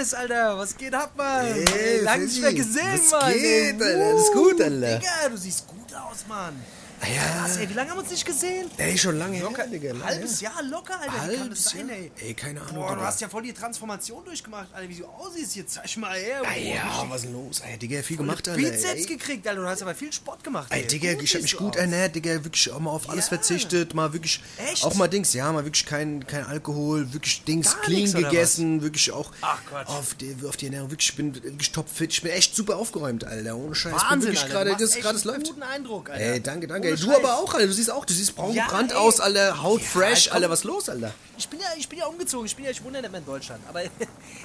Dennis, Alter, was geht ab, Mann? Ey, Lange nicht mehr gesehen, was Mann. geht, ey. Alter? Alles gut, Uh, Alter? Digga, du siehst gut aus, Mann. Ja, Krass, ey, wie lange haben wir uns nicht gesehen? ey, schon lange Locker, her, Digga. lange halbes. Jahr locker, Alter. Wie kann das Halbes sein, ey? Ey, keine Ahnung, Boah, du hast ja voll die Transformation durchgemacht, Alter, wie du aussiehst. Jetzt zeig mal her. Ah Boah, ja, was ist denn los? Ey, Digga, viel gemacht, Alter. Bizeps ey. gekriegt, Alter. Du hast aber viel Sport gemacht, Ey, Digga, Gut ich hab mich gut aus. ernährt, Digga, wirklich auch mal auf alles Ja. verzichtet, mal wirklich, Echt? auch mal Dings, ja, mal wirklich kein, kein Alkohol, wirklich Dings, Gar clean nix, gegessen, wirklich auch Ach, auf die, auf die Ernährung, wirklich, ich bin wirklich topfit, ich bin echt super aufgeräumt, Alter, ohne Scheiß, ich bin Wahnsinn, wirklich gerade, das gerade es einen guten Eindruck, Alter. Ey, danke, danke. Ey, du Scheiß. aber auch, Alter. Du siehst auch, du siehst braun Ja, aus, Alter. Haut Ja, fresh, komm. Alter. Was los, Alter? Ich bin ja, ich bin ja umgezogen. Ich bin ja, ich wohne ja nicht mehr in Deutschland. Aber ich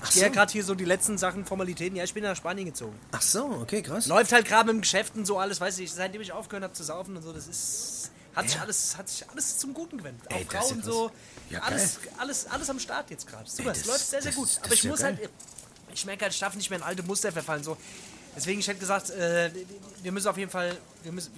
Ach ja so. gerade hier so die letzten Sachen, Formalitäten. Ja, ich bin nach Spanien gezogen. Ach so, okay, krass. Läuft halt gerade mit dem Geschäft und so alles, weiß ich, seitdem ich aufgehört habe zu saufen und so, das ist. Hat sich, Ja. alles, hat sich alles zum Guten gewendet. Ey, Auch Frauen so. Ja, alles, alles, alles am Start jetzt gerade. Super, Ey, es das- läuft sehr, sehr das- gut. das Aber ich muss geil. halt. Ich merke halt, ich darf nicht mehr in alte Muster verfallen. So. Deswegen, ich hätte gesagt, äh, wir müssen auf jeden Fall. Wir müssen,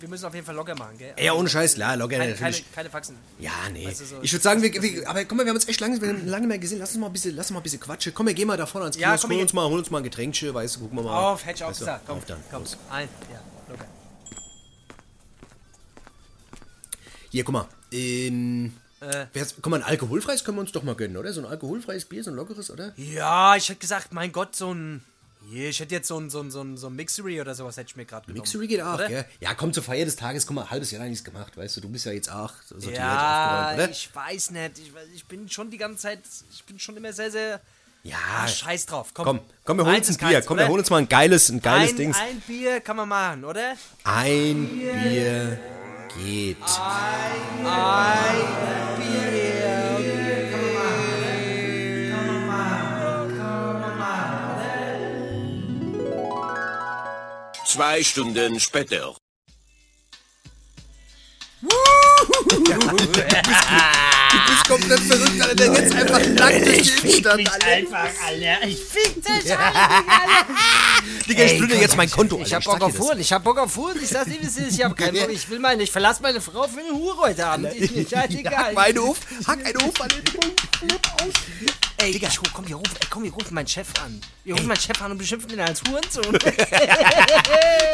wir müssen auf jeden Fall locker machen, gell? Ja, ohne Scheiß, klar, locker, keine, keine, natürlich. keine Faxen. Ja, nee. Weißt du, so- ich würde sagen, wir, wir, aber guck mal, wir haben uns echt lange, wir haben lange mehr gesehen. Lass uns mal ein bisschen, lass uns mal ein bisschen quatschen. Komm, wir gehen mal da vorne ans Ja, Kiosk, komm, hol uns mal, hol uns mal ein Getränkchen, weißt du, gucken wir mal. Auf, hätte ich auch Weißt du, gesagt. Komm, auf dann, komm. los. Ein, ja, locker. Hier, guck mal. Ähm, Äh. guck mal, ein alkoholfreies können wir uns doch mal gönnen, oder? So ein alkoholfreies Bier, so ein lockeres, oder? Ja, ich hätte gesagt, mein Gott, so ein. Hier, ich hätte jetzt so ein, so ein, so ein, so ein Mixery oder sowas hätte ich mir gerade genommen. Mixery geht auch, Oder? gell? Ja, komm zur Feier des Tages, guck mal, halbes Jahr nichts gemacht, weißt du, du bist ja jetzt auch sortiert, Ja, oder? ich weiß nicht. Ich, ich bin schon die ganze Zeit, ich bin schon immer sehr, sehr. Ja, Ah, scheiß drauf. Komm, komm, komm, wir holen uns ein Bier, keins, komm, oder? wir holen uns mal ein geiles, ein geiles ein, Dings. Ein Bier kann man machen, oder? Ein Bier geht. Ein Bier. Zwei Stunden später. Du bist komplett verrückt, Alter, der rennt einfach nackt durch die Innenstadt, Alter. Einfach, Alter. Ich fick dich, Digga, ich blühe jetzt mein Konto, Alter. Ich hab Bock auf. Huren, ich hab Bock auf Huren, ich sag's dir, wie es ist, ich hab keinen Bock, ich will meine, ich verlasse meine Frau für eine Hure heute Abend, ist mir scheißegal. Hack meine auf, hack eine auf, Alter. Flip aus. Ey, Digga, ich komm, wir rufen, ey, komm, wir rufen meinen Chef an. Wir rufen meinen Chef an und beschimpfen ihn als Hurensohn.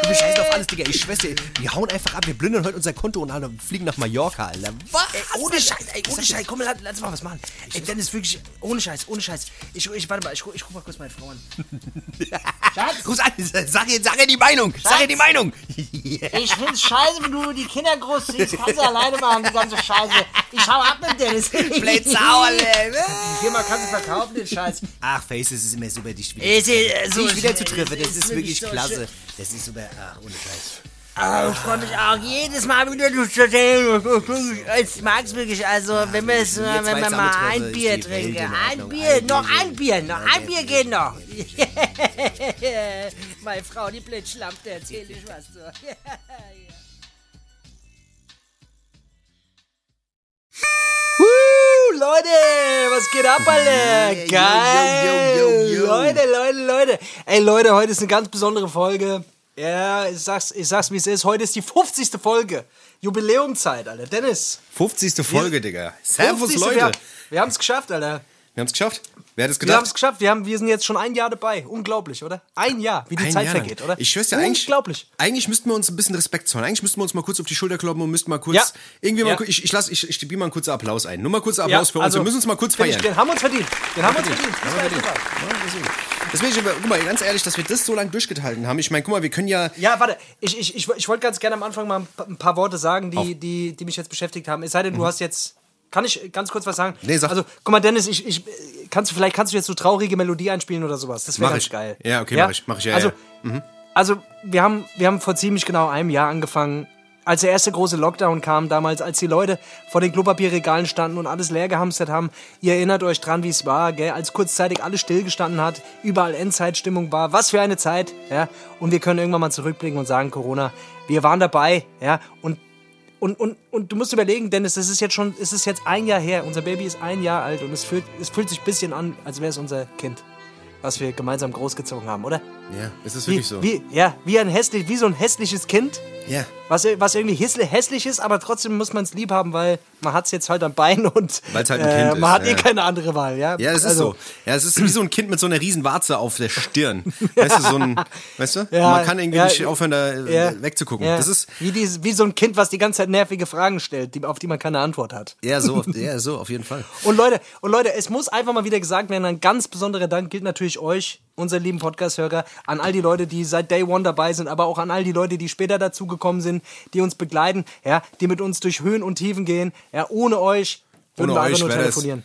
Du, wir scheißen auf alles, Digga. Ich schwör's dir, wir hauen einfach ab, wir plündern heute unser Konto und Alter, fliegen nach Mallorca, Alter. Was? Ey, ohne Scheiß, ey, ohne Scheiß, komm, lass, lass mal was machen. Ey, Dennis, wirklich, ohne Scheiß, ohne Scheiß. Ich, ich warte mal, ich, ich ruf mal kurz meine Frau an. Schatz, Ruf an, sag ihr, sag ihr die Meinung, sag ihr die Meinung. ich find's scheiße, wenn du die Kinder großziehst, kannst du alleine machen, die ganze Scheiße. Ich hau ab mit Dennis. Blöd Sau, Alter. Die Firma kannst du verkaufen, den Scheiß. Ach, Face, es ist immer super, dich wieder, Ist, äh, so dich wieder zu treffen. Das ist ist wirklich wirklich so klasse. schön. Das ist super, ach, ohne Scheiß. Aber ich freue mich auch jedes Mal wieder du zu sehen. Ich mag es wirklich, also wenn wir es, wenn wir mal ein ist Bier trinken. Ein. Bier, noch ein Bier, noch ein Bier geht noch. Meine Frau, die Blitzschlampe, erzähl ich was so. Leute, was geht ab, Alter? Geil. Leute, Leute, Leute. Ey, Leute, heute ist eine ganz besondere Folge. Ja, ich sag's, ich sag's wie es ist. Heute ist die 50. Folge. Jubiläumzeit, Alter. Dennis. 50. Folge, Digga. Servus, 50. Leute. Wir, haben- wir haben's geschafft, Alter. Wir haben's geschafft. Wer hat es Wir gedacht? haben's geschafft. Wir, haben, wir sind jetzt schon ein Jahr dabei. Unglaublich, oder? Ein Jahr, wie die Ein Zeit Jahr vergeht, oder? Ich schwör's dir, eigentlich, Unglaublich. eigentlich müssten wir uns ein bisschen Respekt zollen. Eigentlich müssten wir uns mal kurz auf die Schulter kloppen und müssten mal kurz, Ja. irgendwie mal, Ja. ich, ich lass, ich, ich biete mal einen kurzen Applaus ein. Nur mal kurzer Applaus für uns. wir müssen uns mal kurz feiern. Ich, den haben wir uns verdient. Den haben wir uns verdient. Haben wir verdient. Ja, deswegen. Guck mal, ganz ehrlich, dass wir das so lange durchgehalten haben. Ich meine, guck mal, wir können ja, Ja, warte. Ich, ich, ich, ich wollte ganz gerne am Anfang mal ein pa- ein paar Worte sagen, die, die, die mich jetzt beschäftigt haben. Es sei denn, du hast jetzt. Kann ich ganz kurz was sagen? Mhm. Nee, sag. Also, guck mal, Dennis, ich, ich, kannst, du- vielleicht kannst du jetzt so traurige Melodie einspielen oder sowas. Das wäre ganz ich. geil. Ja, okay, mach ich, mach ich, ja, also, ja. also wir, haben, wir haben vor ziemlich genau einem Jahr angefangen, als der erste große Lockdown kam, damals, als die Leute vor den Klopapierregalen standen und alles leer gehamstert haben. Ihr erinnert euch dran, wie es war, gell? als kurzzeitig alles stillgestanden hat, überall Endzeitstimmung war. Was für eine Zeit, ja. Und wir können irgendwann mal zurückblicken und sagen, Corona, wir waren dabei, ja. Und und, und, und du musst überlegen, Dennis, es ist jetzt schon, es ist jetzt ein Jahr her. Unser Baby ist ein Jahr alt und es fühlt, es fühlt sich ein bisschen an, als wäre es unser Kind, was wir gemeinsam großgezogen haben, oder? Ja, es ist Wie, wirklich so. wie, ja, wie ein hässlich, wie so ein hässliches Kind. Ja. was, was irgendwie hässlich ist, aber trotzdem muss man es lieb haben, weil man hat es jetzt halt am Bein und halt ein äh, man hat eh ja. keine andere Wahl. Ja, Ja, das ist Also, so. Ja, es ist wie so ein Kind mit so einer riesen Warze auf der Stirn. Weißt du, so ein, weißt du? Ja, Man kann irgendwie nicht aufhören, da äh, wegzugucken. Das ist, wie, die, wie so ein Kind, was die ganze Zeit nervige Fragen stellt, die, auf die man keine Antwort hat. ja, so, ja, so, auf jeden Fall. Und Leute, und Leute, es muss einfach mal wieder gesagt werden, ein ganz besonderer Dank gilt natürlich euch, unsere lieben Podcast-Hörer, an all die Leute, die seit Day One dabei sind, aber auch an all die Leute, die später dazugekommen sind, die uns begleiten, ja, die mit uns durch Höhen und Tiefen gehen. Ja, ohne euch würden Ohne wir einfach nur telefonieren.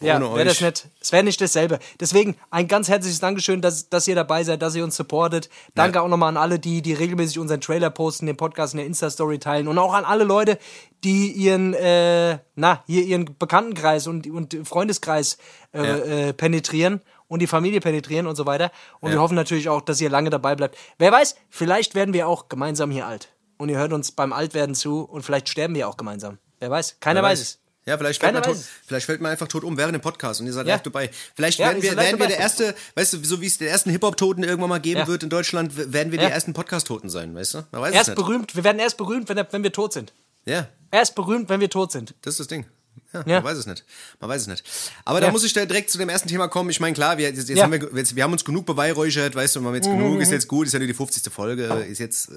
Ja, ohne wäre das nicht. Es wäre nicht dasselbe. Deswegen ein ganz herzliches Dankeschön, dass, dass ihr dabei seid, dass ihr uns supportet. Danke Ja. auch nochmal an alle, die, die regelmäßig unseren Trailer posten, den Podcast in der Insta-Story teilen und auch an alle Leute, die ihren, äh, na, hier ihren Bekanntenkreis und, und Freundeskreis äh, äh, penetrieren und die Familie penetrieren und so weiter. Und wir hoffen natürlich auch, dass ihr lange dabei bleibt. Wer weiß, vielleicht werden wir auch gemeinsam hier alt. Und ihr hört uns beim Altwerden zu und vielleicht sterben wir auch gemeinsam. Wer weiß? Keiner Wer weiß es. Ja, vielleicht fällt, man weiß tot, vielleicht fällt man einfach tot um während dem Podcast und ihr seid Ja. live dabei. Vielleicht Ja, werden wir, werden wir der erste, weißt du, so wie es den ersten Hip-Hop-Toten irgendwann mal geben Ja. wird in Deutschland, werden wir Ja. die ersten Podcast-Toten sein, weißt du? Man weiß Erst berühmt, wir werden erst berühmt, wenn, wenn wir tot sind. Ja, Erst berühmt, wenn wir tot sind. das ist das Ding. Ja, Ja. Man weiß es nicht. Man weiß es nicht. Aber da Ja. muss ich da direkt zu dem ersten Thema kommen. Ich meine, klar, wir, jetzt, jetzt Ja. haben wir, jetzt, wir haben uns genug beweihräuchert, weißt du, wir haben jetzt genug, Mhm. ist jetzt gut, ist ja nur die 50. Folge, ist jetzt, äh,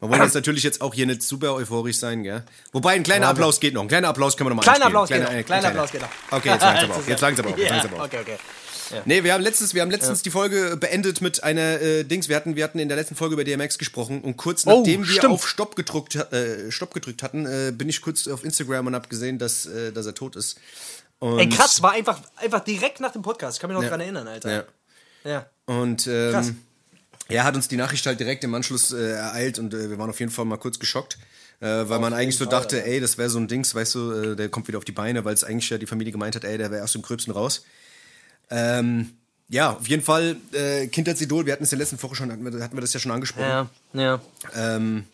wir wollen jetzt natürlich jetzt auch hier nicht super euphorisch sein, gell? Wobei, ein kleiner Applaus geht noch. Ein kleiner Applaus können wir noch mal Kleiner. Applaus geht Kleiner- noch. äh, Kleiner Applaus geht noch. Okay, jetzt langt's aber auf. Jetzt langt's aber aber auf. okay, okay. Nee, wir haben letztens, wir haben letztens die Folge beendet mit einer äh, Dings. Wir hatten, wir hatten in der letzten Folge über DMX gesprochen und kurz Oh, nachdem wir stimmt. auf Stopp gedrückt, äh, Stopp gedrückt hatten, äh, bin ich kurz auf Instagram und habe gesehen, dass, äh, dass er tot ist. Und, Ey, krass, war einfach, einfach direkt nach dem Podcast. Ich kann mich noch Ja. dran erinnern, Alter. Ja. Ja. Und Krass. ähm, er hat uns die Nachricht halt direkt im Anschluss äh, ereilt und äh, wir waren auf jeden Fall mal kurz geschockt. Äh, weil man eigentlich so Fall, dachte, ey, das wäre so ein Dings, weißt du, äh, der kommt wieder auf die Beine, weil es eigentlich ja die Familie gemeint hat, ey, der wäre aus dem Gröbsten raus. Ähm, ja, auf jeden Fall äh, Kindheitsidol, wir hatten es in der letzten Woche schon, hatten wir, hatten wir das ja schon angesprochen. Ja, ja. Ähm,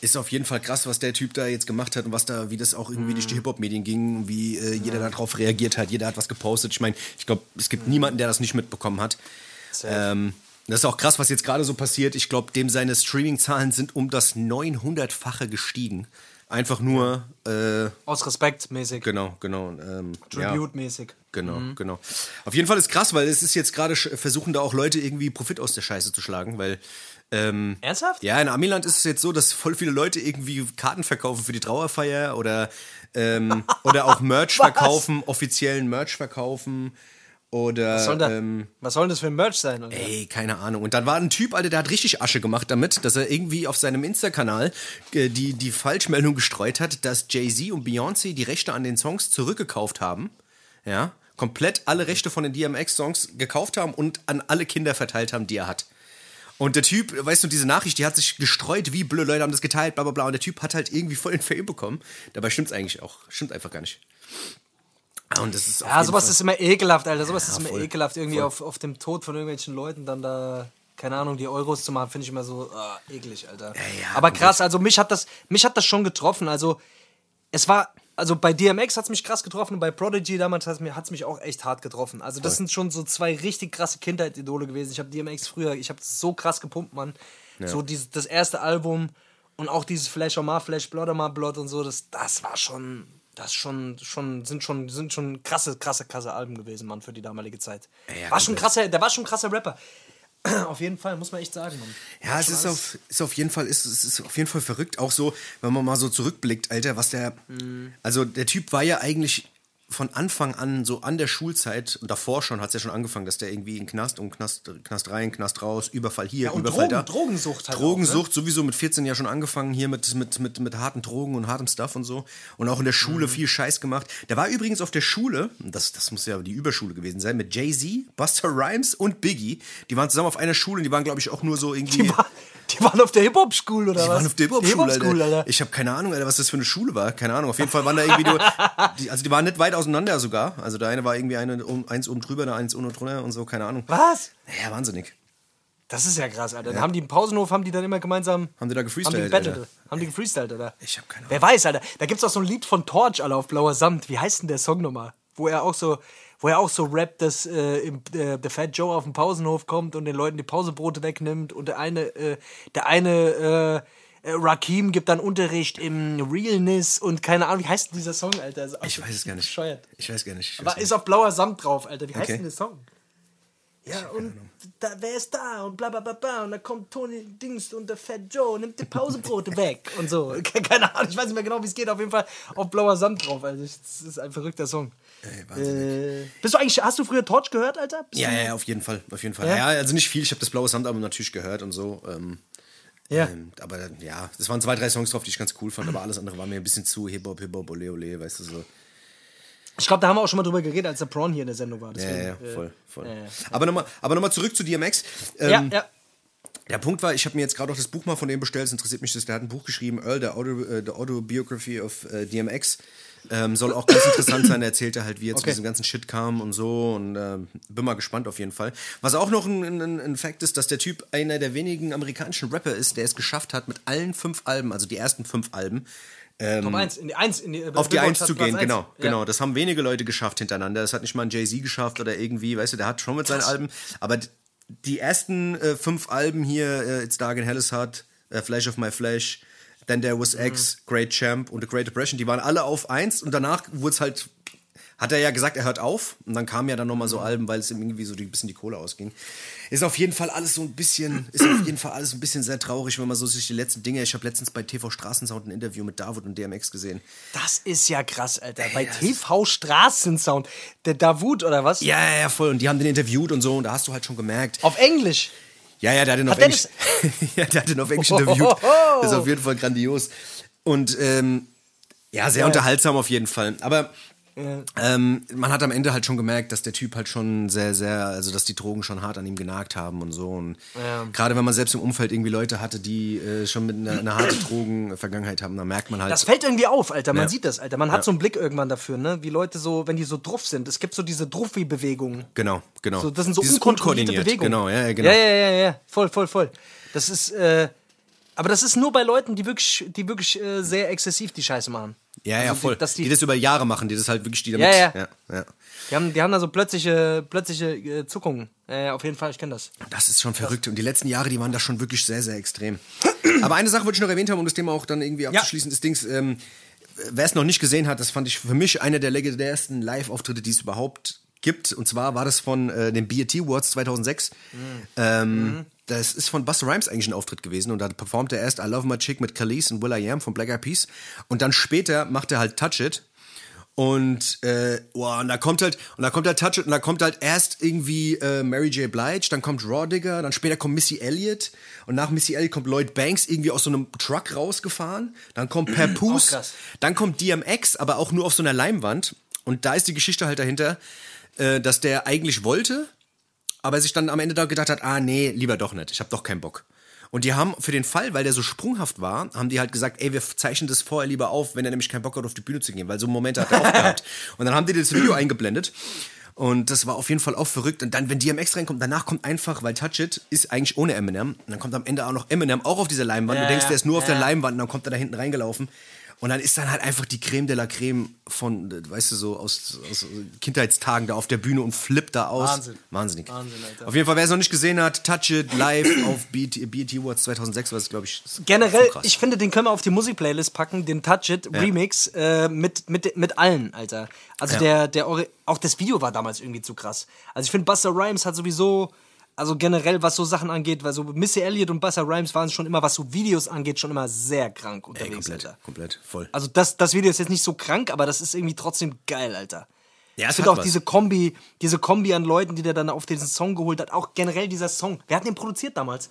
ist auf jeden Fall krass, was der Typ da jetzt gemacht hat und was da, wie das auch irgendwie durch die Hip-Hop-Medien ging, wie äh, jeder darauf reagiert hat, jeder hat was gepostet. Ich meine, ich glaube, es gibt niemanden, der das nicht mitbekommen hat. Ähm, das ist auch krass, was jetzt gerade so passiert. Ich glaube, dem seine Streaming-Zahlen sind um das 900-fache gestiegen. Einfach nur, äh, Aus Respekt mäßig. genau, genau. Ähm, ja. Tribute-mäßig. Genau, genau. Auf jeden Fall ist krass, weil es ist jetzt gerade versuchen da auch Leute irgendwie Profit aus der Scheiße zu schlagen, weil ähm, Ernsthaft? ja, in Amiland ist es jetzt so, dass voll viele Leute irgendwie Karten verkaufen für die Trauerfeier oder ähm, oder auch Merch verkaufen, offiziellen Merch verkaufen oder Was soll, da, ähm, was soll denn das für ein Merch sein? Alter? Ey, keine Ahnung. Und dann war ein Typ, Alter, der hat richtig Asche gemacht damit, dass er irgendwie auf seinem Insta-Kanal äh, die, die Falschmeldung gestreut hat, dass Jay-Z und Beyoncé die Rechte an den Songs zurückgekauft haben. Ja. Komplett alle Rechte von den DMX-Songs gekauft haben und an alle Kinder verteilt haben, die er hat. Und der Typ, weißt du, diese Nachricht, die hat sich gestreut, wie blöde Leute haben das geteilt, bla bla bla. Und der Typ hat halt irgendwie voll den Fame bekommen. Dabei stimmt's eigentlich auch. Stimmt einfach gar nicht. Ah, Und das ist Ja, sowas Fall- ist immer ekelhaft, Alter. Sowas ist immer voll, ekelhaft. Irgendwie voll. auf, auf dem Tod von irgendwelchen Leuten dann da, keine Ahnung, die Euros zu machen, finde ich immer so ah, eklig, Alter. ja, Aber komplett. krass, also mich hat das, mich hat das schon getroffen. Also, es war, also bei DMX hat es mich krass getroffen und bei Prodigy damals hat es mich, auch echt hart getroffen. Also, das sind schon so zwei richtig krasse Kindheitsidole gewesen. Ich habe DMX früher, ich habe so krass gepumpt, Mann. So dieses, das erste Album und auch dieses Flash on My Flash, Blood on My Blood und so, das, das war schon. Das schon, schon, sind schon, sind schon krasse, krasse, krasse Alben gewesen, Mann, für die damalige Zeit. Ja, war schon krasser, der war schon ein krasser Rapper. auf jeden Fall, muss man echt sagen, Mann. Ja, es ist auf, ist auf jeden Fall, ist, es ist auf jeden Fall verrückt. Auch so, wenn man mal so zurückblickt, Alter, was der. Also der Typ war ja eigentlich von Anfang an, so an der Schulzeit und davor schon, hat es ja schon angefangen, dass der irgendwie in Knast und Knast, Knast rein, Knast raus, Überfall hier, Ja, und Überfall Drogen- da. Drogensucht halt auch, Drogensucht, sowieso mit 14 ja schon angefangen, hier mit, mit, mit, mit harten Drogen und hartem Stuff und so. Und auch in der Mhm. Schule viel Scheiß gemacht. Der war übrigens auf der Schule, das, das muss ja die Überschule gewesen sein, mit Jay-Z, Buster Rhymes und Biggie. Die waren zusammen auf einer Schule und die waren, glaube ich, auch nur so irgendwie. Die, war, die waren auf der Hip-Hop-School, oder Die was? waren auf der Hip-Hop-School, Alter. Alter. Ich habe keine Ahnung, Alter, was das für eine Schule war. Keine Ahnung. Auf jeden Fall waren da irgendwie nur. Die, also die waren nicht weit auseinander sogar. Also der eine war irgendwie eine, um, eins oben drüber, der eins unten drunter und so, keine Ahnung. Was? Ja, wahnsinnig. Das ist ja krass, Alter. Dann haben die im Pausenhof, haben die dann immer gemeinsam. Haben die da Haben die gefreestylt, Alter? haben die gefreestylt, Alter. Ich hab keine Wer weiß, Alter. Da gibt's auch so ein Lied von Torch, Alter, auf blauer Samt. Wie heißt denn der Song nochmal? Wo er auch so, wo er auch so rappt, dass äh, im, äh, der Fat Joe auf den Pausenhof kommt und den Leuten die Pausebrote wegnimmt und der eine, äh, der eine, äh, Rakim gibt dann Unterricht im Realness und keine Ahnung, wie heißt denn dieser Song, Alter? Ich weiß es gar nicht. Bescheuert. Ich weiß gar nicht. Weiß Aber nicht. ist auf blauer Samt drauf, Alter. Wie heißt Okay. denn der Song? Ja, und da, wer ist da? Und bla bla bla bla. Und da kommt Tony Dings und der Fat Joe, nimmt die Pausebrote weg und so. Keine Ahnung, ich weiß nicht mehr genau, wie es geht. Auf jeden Fall auf blauer Samt drauf. Also, das ist ein verrückter Song. Ey. Äh, bist du eigentlich, hast du früher Torch gehört, Alter? Bist Ja, du- ja, auf jeden Fall, auf jeden Fall. Ja? Ja, also nicht viel. Ich habe das Blaue Samtalbum natürlich gehört und so. Ähm, Ja. ähm, aber ja, das waren zwei, drei Songs drauf, die ich ganz cool fand. Aber alles andere war mir ein bisschen zu Hip Hop, Hip Hop, Ole Ole, weißt du so. Ich glaube, da haben wir auch schon mal drüber geredet, als der Prawn hier in der Sendung war. Ja, Deswegen, ja, äh, voll, voll. ja, ja. Aber nochmal, aber nochmal zurück zu DMX. Ähm, ja, ja. Der Punkt war, ich habe mir jetzt gerade auch das Buch mal von dem bestellt. Es interessiert mich, dass der hat ein Buch geschrieben, Earl, the, Auto, äh, the Autobiography of äh, DMX. Ähm, soll auch ganz interessant sein. Er erzählte halt, wie er zu Okay. diesem ganzen Shit kam und so. Und ähm, bin mal gespannt auf jeden Fall. Was auch noch ein, ein, ein Fact ist, dass der Typ einer der wenigen amerikanischen Rapper ist, der es geschafft hat, mit allen fünf Alben, also die ersten fünf Alben, Top 1, in die 1, in die, auf die Billboard Eins hat zu Platz gehen, eins. genau, Ja. genau. Das haben wenige Leute geschafft hintereinander. Das hat nicht mal ein Jay-Z geschafft oder irgendwie, weißt du, der hat schon mit seinen Alben, aber die ersten äh, fünf Alben hier, äh, It's Dark and Hell is Hot, äh, Flash of My Flesh, Then There Was X, Great Champ und The Great Depression, die waren alle auf eins und danach wurde es halt, hat er ja gesagt, er hört auf und dann kamen ja dann nochmal so Alben, weil es ihm irgendwie so ein bisschen die Kohle ausging. Ist auf jeden Fall alles so ein bisschen, ist auf jeden Fall alles ein bisschen sehr traurig, wenn man so sich die letzten Dinge, ich habe letztens bei TV Straßensound ein Interview mit David und DMX gesehen. Das ist ja krass, Alter. Bei TV Straßensound. Der Davut oder was? Ja, ja, ja, voll. Und die haben den interviewt und so. Und da hast du halt schon gemerkt. Auf Englisch. Ja, ja, der hat den auf der Englisch. ja, der hat den auf Englisch interviewt. Das ist auf jeden Fall grandios. Und ähm, ja, sehr unterhaltsam auf jeden Fall. Aber ähm, man hat am Ende halt schon gemerkt, dass der Typ halt schon sehr, sehr, also dass die Drogen schon hart an ihm genagt haben und so. Und gerade wenn man selbst im Umfeld irgendwie Leute hatte, die äh, schon mit einer, einer harten Drogenvergangenheit haben, dann merkt man halt. Das fällt irgendwie auf, Alter. Man Ja. sieht das, Alter. Man hat so einen Blick irgendwann dafür, ne? Wie Leute so, wenn die so druff sind. Es gibt so diese Druffi-Bewegungen. genau, genau. So, das sind so Dieses unkontrollierte. Bewegungen. Genau, ja, ja, genau. Ja, ja, ja, ja. Voll, voll, voll. Das ist, äh, aber das ist nur bei Leuten, die wirklich, die wirklich äh, sehr exzessiv die Scheiße machen. Ja, ja, Also die- voll. dass die, die- das über Jahre machen, die das halt wirklich, die damit. Ja, ja. ja, ja. Die haben, die haben da so plötzliche, plötzliche äh, Zuckungen. Äh, auf jeden Fall, ich kenne das. Das ist schon verrückt. Und die letzten Jahre, die waren da schon wirklich sehr, sehr extrem. Aber eine Sache wollte ich noch erwähnt haben, um das Thema auch dann irgendwie abzuschließen. Das Dings, ähm, wer es noch nicht gesehen hat, das fand ich für mich einer der legendärsten Live-Auftritte, die es überhaupt gibt. Und zwar war das von äh, den BET Awards 2006. Ähm, Das ist von Busta Rhymes eigentlich ein Auftritt gewesen und da performt er erst I Love My Chick mit Khalees und Will I Am von Black Eyed Peas und dann später macht er halt Touch It und, äh, wow, und da kommt halt, und da kommt halt Touch It, und da kommt halt erst irgendwie äh, Mary J. Blige, dann kommt Raw Digger, dann später kommt Missy Elliott und nach Missy Elliott kommt Lloyd Banks irgendwie aus so einem Truck rausgefahren, dann kommt Papoose, dann kommt DMX, aber auch nur auf so einer Leinwand und da ist die Geschichte halt dahinter, äh, dass der eigentlich wollte, aber sich dann am Ende da gedacht hat, ah nee, lieber doch nicht, ich hab doch keinen Bock. Und die haben für den Fall, weil der so sprunghaft war, haben die halt gesagt, ey, wir zeichnen das vorher lieber auf, wenn er nämlich keinen Bock hat, auf die Bühne zu gehen, weil so Momente hat er auch gehabt. Und dann haben die das Video eingeblendet. Und das war auf jeden Fall auch verrückt. Und dann, wenn DMX reinkommt, danach kommt einfach, weil Touch It ist eigentlich ohne Eminem. Und dann kommt am Ende auch noch Eminem auch auf dieser Leinwand. Ja, du denkst, der ist nur auf ja. der Leinwand und dann kommt er da hinten reingelaufen. Und dann ist dann halt einfach die Creme de la Creme von, weißt du, so aus, aus Kindheitstagen da auf der Bühne und flippt da aus. Wahnsinn. Wahnsinnig. Wahnsinn, Alter. Auf jeden Fall, wer es noch nicht gesehen hat, Touch It live auf BET, BET Awards 2006, was glaube ich. Generell, so ich finde, den können wir auf die Musikplaylist packen, den Touch It Remix äh, mit, mit, mit allen, Alter. Also Ja. der, der, auch das Video war damals irgendwie zu krass. Also ich finde, Buster Rhymes hat sowieso, also generell, was so Sachen angeht, weil so Missy Elliott und Buster Rhymes waren schon immer, was so Videos angeht, schon immer sehr krank Ey, unterwegs, komplett, Alter. komplett, voll. Also das, das Video ist jetzt nicht so krank, aber das ist irgendwie trotzdem geil, Alter. Ja, ich es finde auch was. diese Kombi, diese Kombi an Leuten, die der dann auf diesen Song geholt hat, auch generell dieser Song. Wer hat den produziert damals?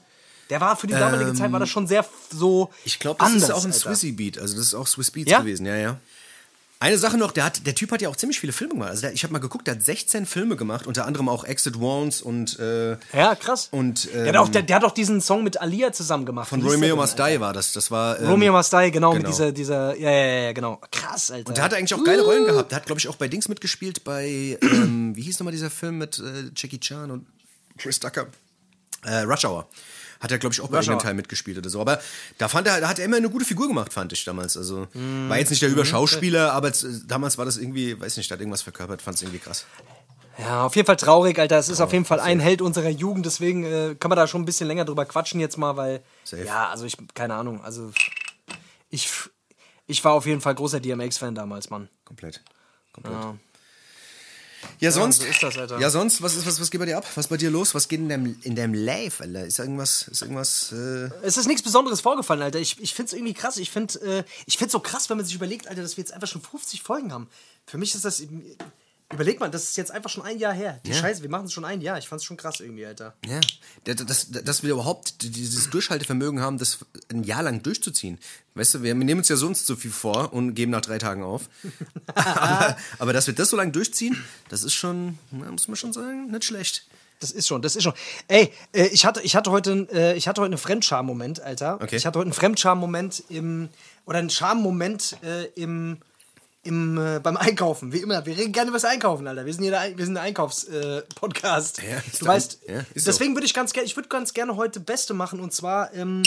Der war für die damalige Zeit war das schon sehr so Ähm, Ich glaube, das anders, ist auch ein. Swissy Beat. Also, das ist auch Swiss Beats Ja? gewesen, ja, ja. Eine Sache noch, der, hat, der Typ hat ja auch ziemlich viele Filme gemacht. Also der, ich habe mal geguckt, der hat 16 Filme gemacht, unter anderem auch Exit Wounds und äh, Ja, krass. Und, der, hat auch, ähm, der, der hat auch diesen Song mit Alia zusammen gemacht. von der Romeo Must Die war das. Das war. Ähm, Romeo Must Die, genau, mit genau. dieser, dieser, ja, ja, ja, genau. Krass, Alter. Der hatte eigentlich auch geile Rollen gehabt. Der hat, glaube ich, auch bei Dings mitgespielt, bei, ähm, wie hieß nochmal dieser Film mit äh, Jackie Chan und Chris Tucker? Äh, Rush Hour. Hat er, glaube ich, auch bei irgendeinem. Teil mitgespielt oder so. Aber da fand er, da hat er immer eine gute Figur gemacht, fand ich damals. Also war jetzt nicht der Überschauspieler, aber damals war das irgendwie, weiß nicht, da hat irgendwas verkörpert, fand es irgendwie krass. Ja, auf jeden Fall traurig, Alter. Es ist auf jeden Fall ein Held unserer Jugend, deswegen äh, kann man da schon ein bisschen länger drüber quatschen jetzt mal, weil. Safe. Ja, also ich, keine Ahnung, also. Ich, ich war auf jeden Fall großer DMX-Fan damals, Mann. Komplett. Komplett. Ja. Ja, sonst. so ist das, Alter. Ja, sonst, was, ist, was, was geht bei dir ab? Was ist bei dir los? Was geht in deinem, in deinem Life, Alter? Ist irgendwas, ist irgendwas, äh, Es ist nichts Besonderes vorgefallen, Alter. Ich, ich finde es irgendwie krass. Ich finde äh, ich find's so krass, wenn man sich überlegt, Alter, dass wir jetzt einfach schon 50 Folgen haben. Für mich ist das. Überleg mal, das ist jetzt einfach schon ein Jahr her. Die Ja. Scheiße, wir machen es schon ein Jahr. Ich fand es schon krass irgendwie, Alter. Ja, dass, dass, dass wir überhaupt dieses Durchhaltevermögen haben, das ein Jahr lang durchzuziehen. Weißt du, wir nehmen uns ja sonst so viel vor und geben nach drei Tagen auf. aber, aber dass wir das so lange durchziehen, das ist schon, na, muss man schon sagen, nicht schlecht. Das ist schon, das ist schon. Ey, äh, ich hatte, ich hatte heute, äh, ich hatte heute einen Fremdscham-Moment, Alter. Okay. Ich hatte heute einen Fremdscham-Moment im, oder einen Scham-Moment äh, im, im, äh, beim Einkaufen. Wie immer, wir reden gerne über das Einkaufen, Alter. Wir sind hier der, wir sind ein Einkaufs-Podcast. Ja, ist du weißt, ja, deswegen würde ich ganz gerne, ich würde ganz gerne heute Beste machen und zwar ähm,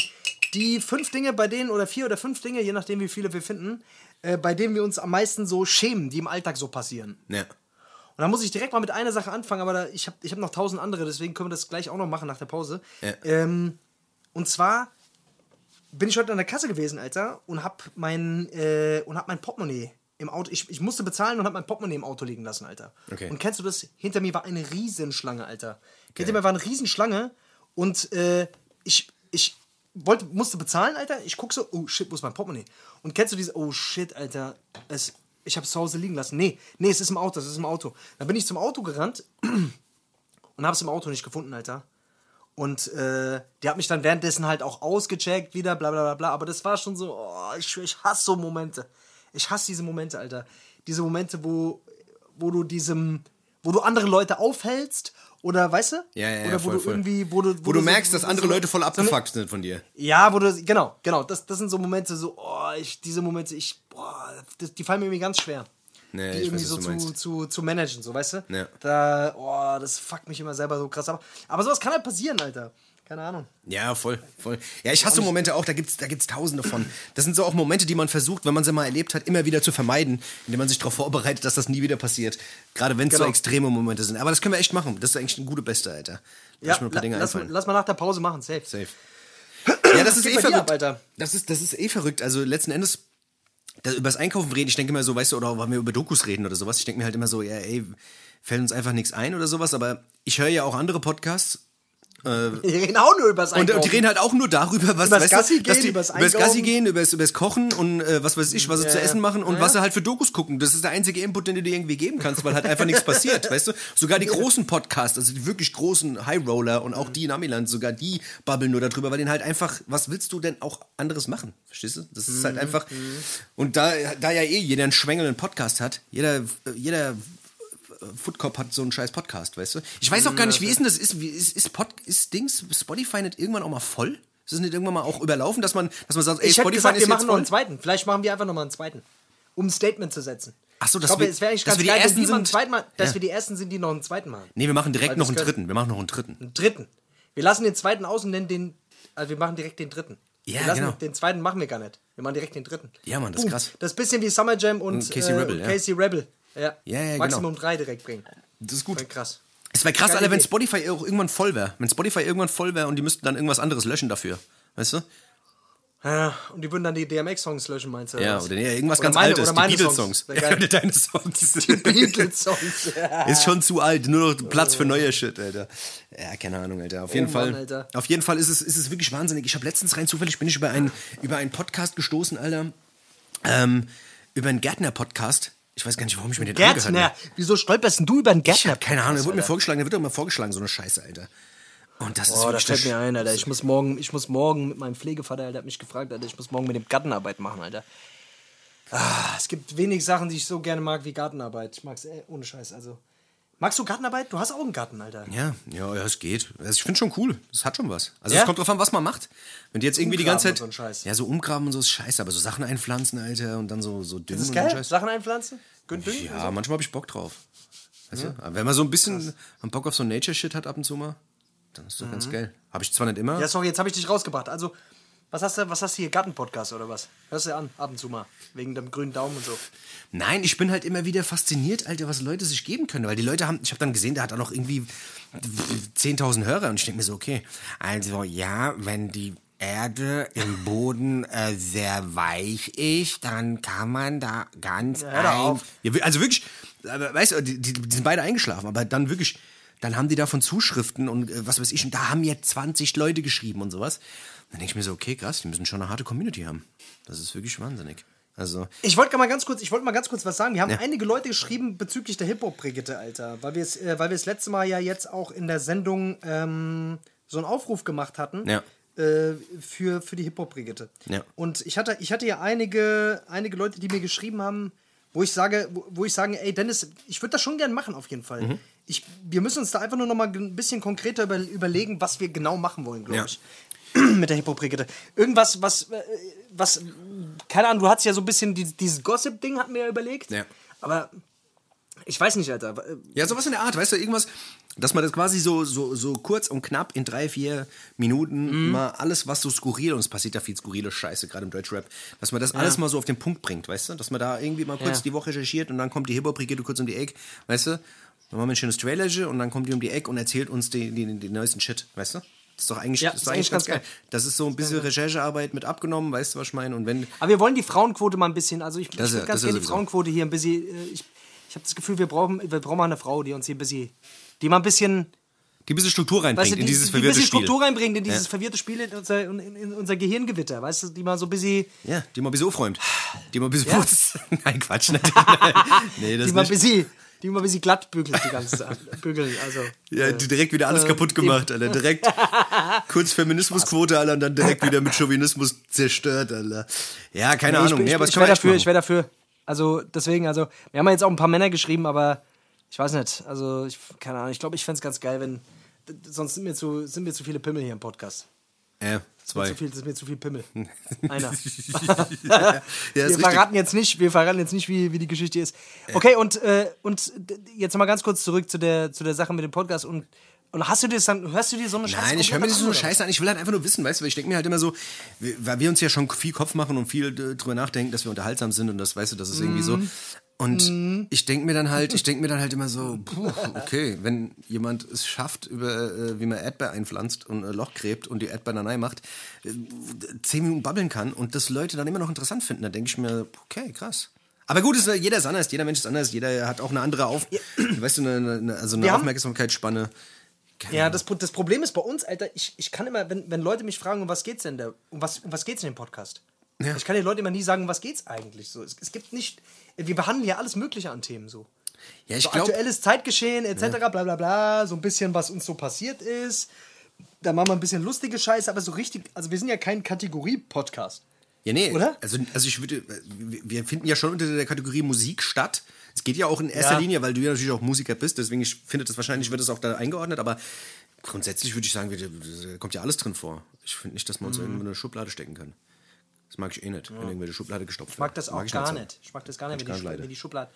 die fünf Dinge, bei denen, oder vier oder fünf Dinge, je nachdem wie viele wir finden, äh, bei denen wir uns am meisten so schämen, die im Alltag so passieren. Ja. Und da muss ich direkt mal mit einer Sache anfangen, aber da, ich habe ich hab noch tausend andere, deswegen können wir das gleich auch noch machen nach der Pause. Ja. Ähm, und zwar bin ich heute an der Kasse gewesen, Alter, und hab mein, äh, und hab mein Portemonnaie im Auto. Ich, ich musste bezahlen und hab mein Portemonnaie im Auto liegen lassen, Alter. Okay. Und kennst du das? Hinter mir war eine Riesenschlange, Alter. Hinter mir war eine Riesenschlange und äh, ich, ich wollte, musste bezahlen, Alter. Ich guck so, oh shit, wo ist mein Portemonnaie? Und kennst du dieses, oh shit, Alter, es, ich hab's zu Hause liegen lassen. Nee, nee, es ist im Auto, es ist im Auto. Dann bin ich zum Auto gerannt und hab's im Auto nicht gefunden, Alter. Und äh, die hat mich dann währenddessen halt auch ausgecheckt, wieder, bla bla bla bla. Aber das war schon so, oh, ich, ich hasse so Momente. Ich hasse diese Momente, Alter. Diese Momente, wo, wo du diesem, wo du andere Leute aufhältst oder weißt du? Ja, ja, ja, oder wo voll, du voll. irgendwie, wo du, Wo du so- merkst, dass so- andere so- Leute voll so abgefuckt sind von dir. ja, wo du, genau, genau, das, das sind so Momente, so, oh, ich, diese Momente, ich, boah, das, die fallen mir irgendwie ganz schwer. Nee, die ich irgendwie weiß, so du zu, zu, zu managen, so, weißt du? Ja. Da, oh, das fuckt mich immer selber so krass ab. Aber sowas kann halt passieren, Alter. Keine Ahnung. Ja, voll, voll. Ja, ich hasse so Momente auch, da gibt's, da gibt's tausende von. Das sind so auch Momente, die man versucht, wenn man sie mal erlebt hat, immer wieder zu vermeiden, indem man sich darauf vorbereitet, dass das nie wieder passiert. Gerade wenn es so Genau. extreme Momente sind. Aber das können wir echt machen. Das ist eigentlich eine gute Beste, Alter. Lass Ja, la, lass, lass mal nach der Pause machen, safe. Safe. Ja, das ist geht eh verrückt. ab, Alter? Das ist, das ist eh verrückt. Also letzten Endes, da, über das Einkaufen reden, ich denke immer so, weißt du, oder wenn wir über Dokus reden oder sowas, ich denke mir halt immer so, ja, ey, fällt uns einfach nichts ein oder sowas, aber ich höre ja auch andere Podcasts Wir reden auch nur über das und, Einkaufen. und die reden halt auch nur darüber, was Übers du, Gassi dass gehen, die, übers übers Gassi gehen, übers, übers Kochen und äh, was weiß ich, was sie Ja, zu essen machen und Ja. was sie halt für Dokus gucken. Das ist der einzige Input, den du dir irgendwie geben kannst, weil halt einfach nichts passiert, weißt du? Sogar die großen Podcasts, also die wirklich großen High Roller und auch die in Amiland, sogar die babbeln nur darüber, weil denen halt einfach, was willst du denn auch anderes machen? Verstehst du? Das ist Mhm. halt einfach und da da ja eh jeder einen schwängelnden Podcast hat, jeder jeder Foodcop hat so einen scheiß Podcast, weißt du? Ich weiß auch gar nicht, wie ist denn das? Ist, wie, ist, ist, Pod, ist Dings, Spotify nicht irgendwann auch mal voll? Ist es nicht irgendwann mal auch überlaufen, dass man, dass man sagt, ey, ich hätte Spotify gesagt, ist wir jetzt machen noch voll? einen zweiten. Vielleicht machen wir einfach noch mal einen zweiten. Um ein Statement zu setzen. Ach so, ich dass glaube, wir- es wäre eigentlich dass ganz wir die geil, wenn Ersten mal einen sind. zweiten Mal, dass Ja. wir die Ersten sind, die noch einen zweiten machen. Nee, wir machen direkt Weil noch das einen können- dritten. Wir machen noch einen dritten. Einen dritten. Wir lassen den zweiten aus und nennen den, also wir machen direkt den dritten. Ja, wir lassen genau. Den zweiten machen wir gar nicht. Wir machen direkt den dritten. Ja, Mann, das ist krass. Das ist ein bisschen wie Summer Jam und, Und Casey äh, Rebel, ja. Casey Rebel. Ja, Ja, ja, Maximum drei direkt bringen. Das ist gut. Voll krass. Es wäre krass, Geile Alter, wenn. Spotify auch irgendwann voll wäre. Wenn Spotify irgendwann voll wäre und die müssten dann irgendwas anderes löschen dafür. Weißt du? Ja, und die würden dann die DMX-Songs löschen, meinst du? Ja, oder nee, irgendwas Oder ganz meine- Altes. Die Beatles-Songs. Songs. Deine Songs. Die Beatles-Songs. Ja. Ist schon zu alt, nur noch Platz für neue Shit, Alter. Ja, keine Ahnung, Alter. Auf jeden Oh Fall. Mann, Alter. Auf jeden Fall ist es, ist es wirklich wahnsinnig. Ich habe letztens rein zufällig bin ich über einen, über einen Podcast gestoßen, Alter. Ähm, über einen Gärtner-Podcast. Ich weiß gar nicht, warum ich mir den angehört Gärtner. habe. Wieso stolperst denn du über einen Ich Gärtner? habe keine Ahnung, der wurde mir vorgeschlagen, der wird doch immer vorgeschlagen, so eine Scheiße, Alter. Und das ist Oh, da fällt mir ein, Alter. Ich muss morgen, ich muss morgen mit meinem Pflegevater, Alter, hat mich gefragt, Alter, ich muss morgen mit dem Gartenarbeit machen, Alter. Ah, es gibt wenig Sachen, die ich so gerne mag wie Gartenarbeit. Ich mag's ohne Scheiß. Also, magst du Gartenarbeit? Du hast auch einen Garten, Alter. Ja, ja, ja, es geht. Also ich finde schon cool. Das hat schon was. Also Ja? es kommt drauf an, was man macht. Wenn die jetzt irgendwie die ganze Umgraben Zeit. so. Ja, so umgraben und so ist scheiße, aber so Sachen einpflanzen, Alter, und dann so, so düngen Das ist geil. Sachen einpflanzen? Gün düngen? Ja, manchmal habe ich Bock drauf. Weißt du? Aber wenn man so ein bisschen Bock auf so Nature-Shit hat ab und zu mal, dann ist das ganz geil. Habe ich zwar nicht immer. Mhm. Ja, sorry, jetzt habe ich dich rausgebracht. Also, Was hast du, was hast du hier? Garten-Podcast oder was? Hörst du an, ab und zu mal. Wegen dem grünen Daumen und so. Nein, ich bin halt immer wieder fasziniert, Alter, was Leute sich geben können. Weil die Leute haben, ich habe dann gesehen, der hat auch noch irgendwie 10.000 Hörer. Und ich denke mir so, okay, also ja, wenn die Erde im Boden äh, sehr weich ist, dann kann man da ganz doch ein... Ja, also wirklich, aber, weißt du, die, die, die sind beide eingeschlafen, aber dann wirklich, dann haben die davon Zuschriften und äh, was weiß ich, und da haben jetzt 20 Leute geschrieben und sowas. Dann denke ich mir so, okay, krass, die müssen schon eine harte Community haben. Das ist wirklich wahnsinnig. Also, Ich wollte mal ganz kurz, ich wollte mal ganz kurz was sagen. Wir haben Ja. einige Leute geschrieben bezüglich der Hip-Hop-Brigitte, Alter. Weil wir es, äh, weil wir das letzte Mal ja jetzt auch in der Sendung ähm, so einen Aufruf gemacht hatten. Ja. Äh, für, für die Hip-Hop-Brigitte. Ja. Und ich hatte, ich hatte ja einige, einige Leute, die mir geschrieben haben, wo ich sage, wo, wo ich sage, ey Dennis, ich würde das schon gern machen auf jeden Fall. Mhm. Ich, wir müssen uns da einfach nur noch mal ein bisschen konkreter über, überlegen, was wir genau machen wollen, glaube Ja. ich. Mit der Hip-Hop-Brigitte. Irgendwas, was, äh, was, keine Ahnung, du hattest ja so ein bisschen dieses, dieses Gossip-Ding, hatten wir ja überlegt. Ja. Aber ich weiß nicht, Alter. Ja, sowas in der Art, weißt du, irgendwas, dass man das quasi so, so, so kurz und knapp in drei, vier Minuten mal alles, was so skurril, und es passiert ja viel skurrile Scheiße, gerade im Deutschrap, dass man das alles mal so auf den Punkt bringt, weißt du? Dass man da irgendwie mal kurz Ja. die Woche recherchiert und dann kommt die Hip-Hop-Brigade kurz um die Ecke, weißt du? Dann machen wir ein schönes Trailer und dann kommt die um die Ecke und erzählt uns den, den, den neuesten Shit, weißt du? Das ist doch eigentlich, Ja, das ist eigentlich ganz ganz geil. Das ist so ein bisschen Recherchearbeit mit abgenommen, weißt du, was ich meine? Und wenn, Aber wir wollen die Frauenquote mal ein bisschen, also ich, Das ich ja- würde ganz gerne die. Frauenquote hier ein bisschen, äh, ich, ich habe das Gefühl, wir brauchen, wir brauchen mal eine Frau, die uns hier ein bisschen, die mal ein bisschen, die ein bisschen Struktur reinbringt weißt du, die, in dieses die ein verwirrte bisschen Spiel. Struktur reinbringt in dieses Ja. verwirrte Spiel, in unser, in, in unser Gehirngewitter, weißt du, die mal so ein bisschen, Ja, die mal ein bisschen aufräumt. Die mal ein bisschen Ja. putzt. Nein, Quatsch. Nein, nee, das die mal ein nicht. bisschen, die mal ein bisschen glatt bügelt, die ganze Zeit, bügeln, also. Ja, äh, die direkt wieder alles äh, kaputt gemacht, Alter. Direkt kurz Feminismusquote, Alter, und dann direkt wieder mit Chauvinismus zerstört, Alter. Ja, keine Nee, ich, Ahnung. Nee, ich, aber das ich wäre dafür, machen. ich wäre dafür. Also deswegen, also wir haben ja jetzt auch ein paar Männer geschrieben, aber ich weiß nicht. Also ich, keine Ahnung. Ich glaube, ich fände es ganz geil, wenn sonst sind mir zu sind mir zu viele Pimmel hier im Podcast. Ja, zwei. Zu viel, das ist mir zu viel Pimmel. Einer. ja, wir richtig. verraten jetzt nicht, wir verraten jetzt nicht, wie, wie die Geschichte ist. Okay, und, äh, und jetzt mal ganz kurz zurück zu der, zu der Sache mit dem Podcast und, und hast du dir das dann, hörst du dir so eine Scheiße Nein, ich höre mir nicht so eine an? Scheiße an. Ich will halt einfach nur wissen, weißt du, weil ich denke mir halt immer so, weil wir uns ja schon viel Kopf machen und viel äh, drüber nachdenken, dass wir unterhaltsam sind und das, weißt du, das ist irgendwie so. Und ich denke mir dann halt, ich denke mir dann halt immer so, puh, okay, wenn jemand es schafft, über äh, wie man Erdbeer einpflanzt und ein Loch gräbt und die Erdbeer dann macht, äh, zehn Minuten babbeln kann und das Leute dann immer noch interessant finden, dann denke ich mir, okay, krass. Aber gut, ist, äh, jeder ist anders, jeder Mensch ist anders, jeder hat auch eine andere Auf, weißt du, eine, eine, also eine Aufmerksamkeitsspanne. Keine Ja, das, das Problem ist bei uns, Alter, ich, ich kann immer, wenn, wenn Leute mich fragen, um was geht's denn da? Um was, um was geht's in dem Podcast? Ja. Ich kann den Leuten immer nie sagen, um was geht's eigentlich so. Es, es gibt nicht, wir behandeln ja alles Mögliche an Themen so. Ja, ich so glaube, aktuelles Zeitgeschehen etc. bla bla bla, so ein bisschen, was uns so passiert ist. Da machen wir ein bisschen lustige Scheiße, aber so richtig, also wir sind ja kein Kategorie-Podcast. Ja, nee, Oder? Also, also ich würde, wir wir finden ja schon unter der Kategorie Musik statt. Es geht ja auch in erster Ja. Linie, weil du ja natürlich auch Musiker bist, deswegen ich finde das wahrscheinlich wird es auch da eingeordnet, aber grundsätzlich würde ich sagen, da kommt ja alles drin vor. Ich finde nicht, dass man uns irgendwo in eine Schublade stecken kann. Das mag ich eh nicht, wenn irgendwelche Schublade gestopft Ich mag das auch ich gar so. nicht. Ich mag das gar nicht, wenn gar die, wenn die Schublade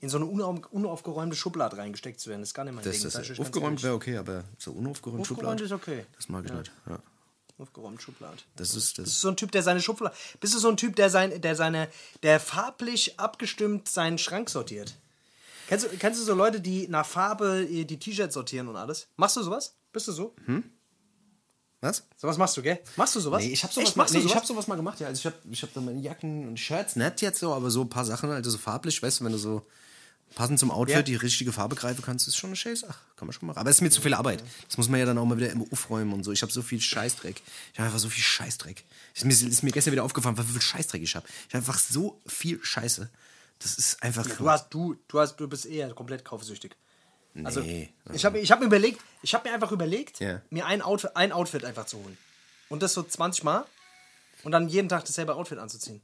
in so eine unauf, unaufgeräumte Schublade reingesteckt zu werden. Das ist gar nicht mein Das, Ding. das, ich ganz aufgeräumt wäre okay, aber so unaufgeräumt Aufgeräumt Schublade, ist okay. das mag ich nicht. Ja. Aufgeräumt Schublade. Das ist das. Bist du so ein Typ, der seine Schublade. Bist du so ein Typ, der sein, der seine, der farblich abgestimmt seinen Schrank sortiert? Kennst du, kennst du so Leute, die nach Farbe die T-Shirts sortieren und alles? Machst du sowas? Bist du so? Was? Sowas machst du, gell? Machst du sowas? Nee, ich habe sowas, Echt, mal, nee, du ich sowas? hab sowas mal gemacht, ja. Also ich habe ich hab da meine Jacken und Shirts, nicht jetzt so, aber so ein paar Sachen, also so farblich, weißt du, wenn du so passend zum Outfit Ja. die richtige Farbe greifen kannst, ist schon eine schöne Sache. Kann man schon machen. Aber es ist mir zu viel Arbeit. Das muss man ja dann auch mal wieder immer aufräumen und so. Ich habe so viel Scheißdreck. Ich habe einfach so viel Scheißdreck. Ist mir, ist mir gestern wieder aufgefallen, wie viel Scheißdreck ich habe. Ich habe einfach so viel Scheiße. Das ist einfach. Du hast, du, du hast, du bist eher komplett kaufsüchtig. Also, Nee. ich habe ich hab mir überlegt, ich habe mir einfach überlegt, Ja. mir ein Outfit, ein Outfit einfach zu holen. Und das so 20 Mal. Und dann jeden Tag dasselbe Outfit anzuziehen.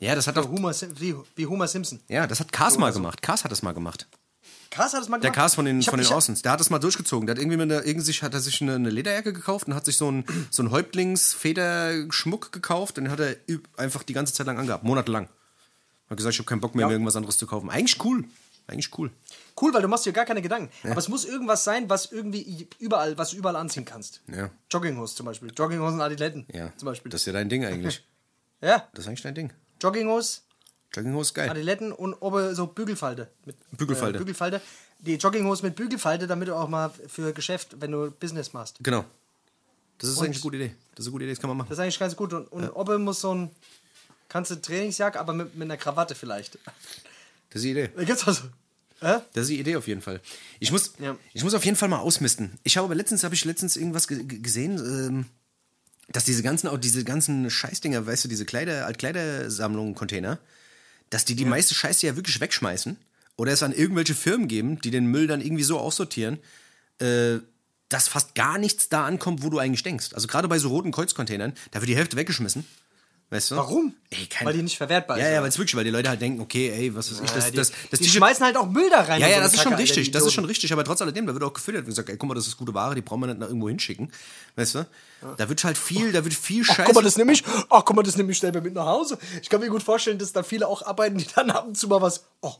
Ja, das hat doch. Homer, wie, wie Homer Simpson. Ja, das hat Kars mal gemacht. Kars hat das mal gemacht. Kars hat es mal Der gemacht. Kars von den, hab- von den Außens, der hat das mal durchgezogen. Der hat irgendwie mit einer, irgendwie sich, hat er sich eine, eine Lederjacke gekauft und hat sich so einen, so einen Häuptlingsfederschmuck gekauft und den hat er einfach die ganze Zeit lang angehabt, monatelang. Hat gesagt, ich habe keinen Bock mehr, Ja. mir irgendwas anderes zu kaufen. Eigentlich cool. Eigentlich cool. Cool, weil du machst dir gar keine Gedanken. Aber es muss irgendwas sein, was irgendwie überall, was du überall anziehen kannst. Ja. Jogginghose zum Beispiel. Jogginghosen, Adiletten Ja. zum Beispiel. Das ist ja dein Ding eigentlich. ja, Das ist eigentlich dein Ding. Jogginghose, Jogginghose geil. Adiletten und oben so Bügelfalte. Mit, Bügelfalte. Äh, Bügelfalte. Die Jogginghose mit Bügelfalte, damit du auch mal für Geschäft, wenn du Business machst. Genau. Das ist Und- eigentlich eine gute Idee. Das ist eine gute Idee, das kann man machen. Das ist eigentlich ganz gut. Und, und oben muss so ein, kannst du Trainingsjacke, aber mit, mit einer Krawatte vielleicht. Das ist die Idee. Da gibt's was. Hä? Das ist die Idee auf jeden Fall. Ich muss, Ja. ich muss auf jeden Fall mal ausmisten. Ich habe aber letztens, habe ich letztens irgendwas ge ge- gesehen, ähm, dass diese ganzen, auch diese ganzen Scheißdinger, weißt du, diese Kleider, Altkleidersammlungen, Container, dass die die meiste Scheiße ja wirklich wegschmeißen oder es an irgendwelche Firmen geben, die den Müll dann irgendwie so aussortieren, äh, dass fast gar nichts da ankommt, wo du eigentlich denkst. Also gerade bei so roten Kreuzcontainern, da wird die Hälfte weggeschmissen. Weißt du? Warum? Ey, keine Weil die nicht verwertbar Ja, ist, ja, oder? weil es wirklich, weil die Leute halt denken, okay, ey, was weiß ich, das, Ja, die, das, das die T-Shirt- schmeißen halt auch Müll da rein. ja, ja, so das ist schon Kacke, richtig, das ist schon richtig, aber trotz alledem, da wird auch gefüttert und gesagt, ey, guck mal, das ist gute Ware, die brauchen wir nicht nach irgendwo hinschicken. Weißt du? Da wird halt viel, da wird viel Ach, Scheiße. guck mal, das nehme ich. Ach, guck mal, das nehme ich schnell mit nach Hause. Ich kann mir gut vorstellen, dass da viele auch arbeiten, die dann ab und zu mal was. Oh,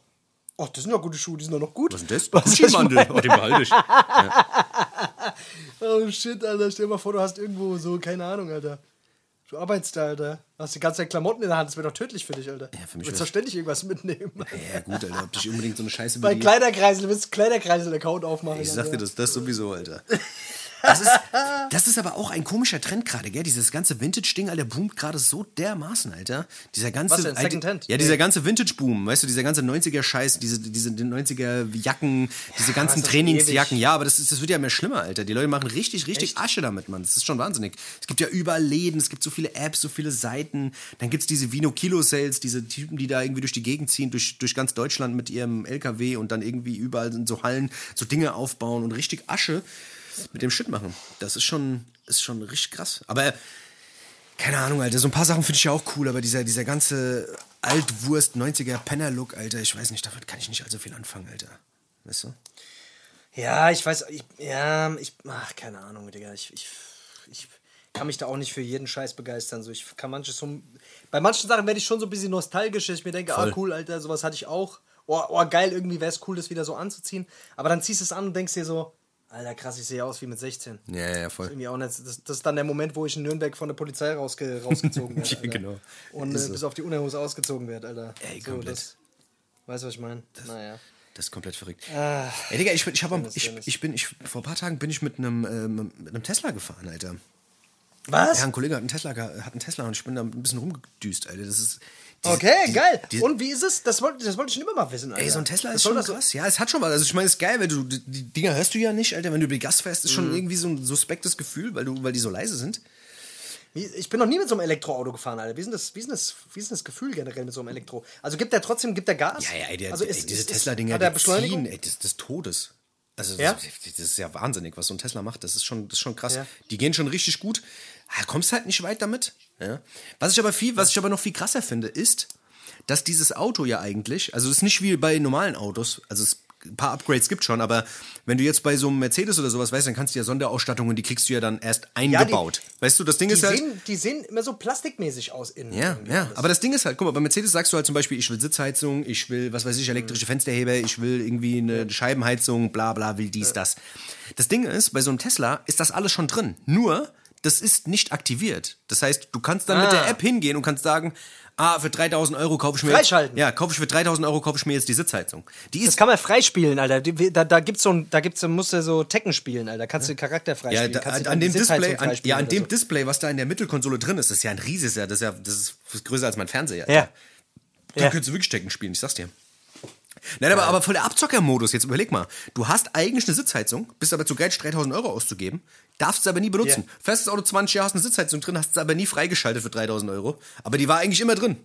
oh das sind ja gute Schuhe, die sind doch noch gut. was ist denn das? Was Gucci-Mandel. meine? Oh, den behalte ich. Oh shit, Alter. Stell dir mal vor, du hast irgendwo so, keine Ahnung, Alter. Du arbeitest da, Alter. Hast die ganze Zeit Klamotten in der Hand. Das wäre doch tödlich für dich, Alter. Ja, für mich Du willst doch ständig irgendwas mitnehmen. Ja, gut, Alter, ob dich unbedingt so eine Scheiße Bei Kleiderkreisel, du willst Kleiderkreisel-Account aufmachen. Ich sag dir Alter. das, das sowieso, Alter. Das ist, das ist aber auch ein komischer Trend gerade, gell? Dieses ganze Vintage-Ding, Alter, boomt gerade so dermaßen, Alter. Dieser ganze. Was denn? Secondhand? Ja, dieser ganze Vintage-Boom, weißt du, dieser ganze 90er-Scheiß, diese, diese 90er-Jacken, diese ganzen das ist Trainingsjacken. Ja, aber das, ist, das wird ja immer schlimmer, Alter. Die Leute machen richtig, richtig Asche damit, Mann. Das ist schon wahnsinnig. Es gibt ja überall Läden, es gibt so viele Apps, so viele Seiten. Dann gibt's diese Vino-Kilo-Sales, diese Typen, die da irgendwie durch die Gegend ziehen, durch, durch ganz Deutschland mit ihrem LKW und dann irgendwie überall in so Hallen so Dinge aufbauen und richtig Asche mit dem Shit machen. Das ist schon, ist schon richtig krass. Aber keine Ahnung, Alter, so ein paar Sachen finde ich ja auch cool, aber dieser, dieser ganze Altwurst 90er Penner-Look, Alter, ich weiß nicht, damit kann ich nicht allzu viel anfangen, Alter. Weißt du? Ja, ich weiß, ich, ja, ich, ach, keine Ahnung, Digga. Ich, ich, ich kann mich da auch nicht für jeden Scheiß begeistern. So, ich kann manches so, bei manchen Sachen werde ich schon so ein bisschen nostalgisch, dass ich mir denke, Voll. ah, cool, Alter, sowas hatte ich auch. Oh, oh geil, irgendwie wäre es cool, das wieder so anzuziehen. Aber dann ziehst du es an und denkst dir so, Alter, krass, ich sehe aus wie mit 16. Ja, ja, voll. Irgendwie auch nicht. Das, das ist dann der Moment, wo ich in Nürnberg von der Polizei rausge, rausgezogen werde. Ja, genau. Und Ist äh, so. bis auf die Unterhose ausgezogen wird, Alter. Ey, so, komplett. das, weißt du, was ich meine? Naja. Das ist komplett verrückt. Ah. Ey, Digga, ich, bin- ich, am, ich, ich bin, ich, vor ein paar Tagen bin ich mit einem, ähm, mit einem Tesla gefahren, Alter. Was? Ja, ein Kollege hat einen Tesla, hat einen Tesla und ich bin da ein bisschen rumgedüst, Alter. Das ist. Diese- Okay, die- geil. die- Und wie ist es? Das wollte, das wollte ich schon immer mal wissen. Alter. Ey, so ein Tesla ist schon das so- krass. Ja, es hat schon was. Also ich meine, es ist geil, weil du die, Dinger hörst du ja nicht, Alter. Wenn du über die Gas fährst, ist Mhm. schon irgendwie so ein suspektes Gefühl, weil du, weil die so leise sind. Ich bin noch nie mit so einem Elektroauto gefahren, Alter. Wie ist denn das, wie ist das, wie ist das Gefühl generell mit so einem Elektro? Also gibt der trotzdem, gibt der Gas? Ja, ja, ey, der, also ey, ist, diese ist, Tesla-Dinger, die ziehen, ey, des, des Todes. Also Ja? das, das ist ja wahnsinnig, was so ein Tesla macht. Das ist schon, das ist schon krass. Ja. Die gehen schon richtig gut. Ah, kommst halt nicht weit damit. Ja. Was ich aber viel, was ich aber noch viel krasser finde, ist, dass dieses Auto ja eigentlich, also es ist nicht wie bei normalen Autos, also es ein paar Upgrades gibt schon, aber wenn du jetzt bei so einem Mercedes oder sowas weißt, dann kannst du ja Sonderausstattungen, die kriegst du ja dann erst eingebaut. weißt du, das Ding Die ist halt. sehen, die sehen immer so plastikmäßig aus innen. Ja, ja, alles. aber das Ding ist halt, guck mal, bei Mercedes sagst du halt zum Beispiel, ich will Sitzheizung, ich will, was weiß ich, elektrische Fensterheber, ich will irgendwie eine Scheibenheizung, bla bla, will dies, das. Das Ding ist, bei so einem Tesla ist das alles schon drin. Nur, das ist nicht aktiviert. Das heißt, du kannst dann mit der Ah. App hingehen und kannst sagen, ah, für 3000 Euro kaufe ich mir Freischalten. jetzt, ja, kaufe ich für 3000 Euro kaufe ich mir jetzt die Sitzheizung. Die Das ist kann man freispielen, Alter. Da, da gibt's so ein, da gibt's, musst du so Tekken spielen, Alter. Da kannst du den Charakter ja, freispielen. da, kannst du an, dann dem Display, an, ja, an dem so. Display, was da in der Mittelkonsole drin ist, das ist ja ein riesiges, ja, das ist ja, das ist größer als mein Fernseher. Ja. Da Ja. könntest du wirklich Tekken spielen, ich sag's dir. Nein, aber, aber voll der Abzockermodus. Jetzt überleg mal. Du hast eigentlich eine Sitzheizung, bist aber zu geil, 3000 Euro auszugeben, darfst es aber nie benutzen. Fährst das Auto 20 Jahre, hast eine Sitzheizung drin, hast es aber nie freigeschaltet für 3000 Euro. Aber die war eigentlich immer drin.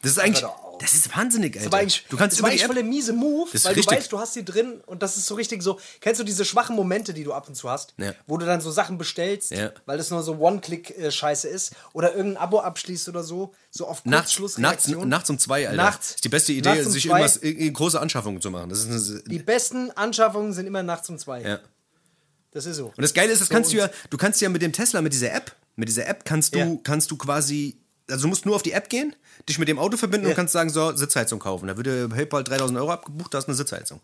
Das ist eigentlich, das ist wahnsinnig, Alter. Das war eigentlich, du kannst das war die eigentlich voll der miese Move, weil richtig. du weißt, du hast die drin und das ist so richtig so. Kennst du diese schwachen Momente, die du ab und zu hast, Ja. wo du dann so Sachen bestellst, Ja. weil das nur so One-Click-Scheiße ist oder irgendein Abo abschließt oder so, so auf nachts, nachts, Kurzschlussreaktion. nachts um zwei, Alter. Nachts. Das ist die beste Idee, Nachts um sich zwei. irgendwas, irgendeine große Anschaffungen zu machen. Das ist eine, Die besten Anschaffungen sind immer nachts um zwei. ja. Das ist so. Und das Geile ist, das So, kannst du ja, du kannst ja mit dem Tesla, mit dieser App, mit dieser App kannst du, kannst du quasi also du musst nur auf die App gehen, dich mit dem Auto verbinden und kannst sagen, so, Sitzheizung kaufen. Da würde PayPal 3000 Euro abgebucht, da ist eine Sitzheizung.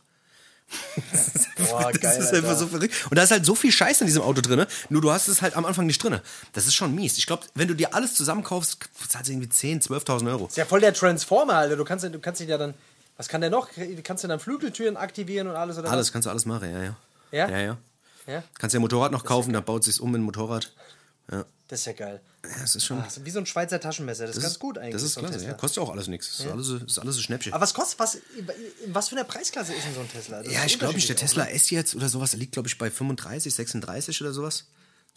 Boah, Das ist einfach so verrückt. Und da ist halt so viel Scheiß in diesem Auto drin, nur du hast es halt am Anfang nicht drin. Das ist schon mies. Ich glaube, wenn du dir alles zusammenkaufst, zahlst du irgendwie 10, 12.000 Euro. ist ja voll der Transformer, Alter. Du kannst, du kannst dich ja dann. Was kann der noch? Kannst du dann Flügeltüren aktivieren und alles oder Alles, kannst du alles machen, ja, ja. Ja? Ja, ja. was? Ja? Kannst ja ein Motorrad noch kaufen, dann baut sich's um in ein Motorrad. Das ist ja geil. Ja, das ist schon. Ah, wie so ein Schweizer Taschenmesser. Das, ist ganz gut eigentlich. Das ist so klasse, ja. Kostet ja auch alles nichts. Das ist alles, das ist alles ein Schnäppchen. Aber was kostet, was, was für eine Preisklasse ist denn so ein Tesla? Das Ja, ich glaube nicht, der Tesla S jetzt oder sowas, der liegt, glaube ich, bei 35, 36 oder sowas.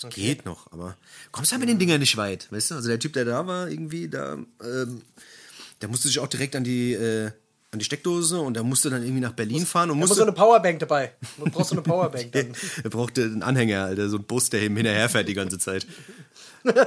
Das geht noch, aber kommst halt mit den Dingern nicht weit, weißt du? Also der Typ, der da war, irgendwie, da, ähm, der musste sich auch direkt an die, äh, an die Steckdose und der musste dann irgendwie nach Berlin fahren und auch. Da muss musste. so eine Powerbank dabei. Du brauchst so eine Powerbank dann. er brauchte einen Anhänger, Alter, so ein Bus, der ihm hinterherfährt die ganze Zeit.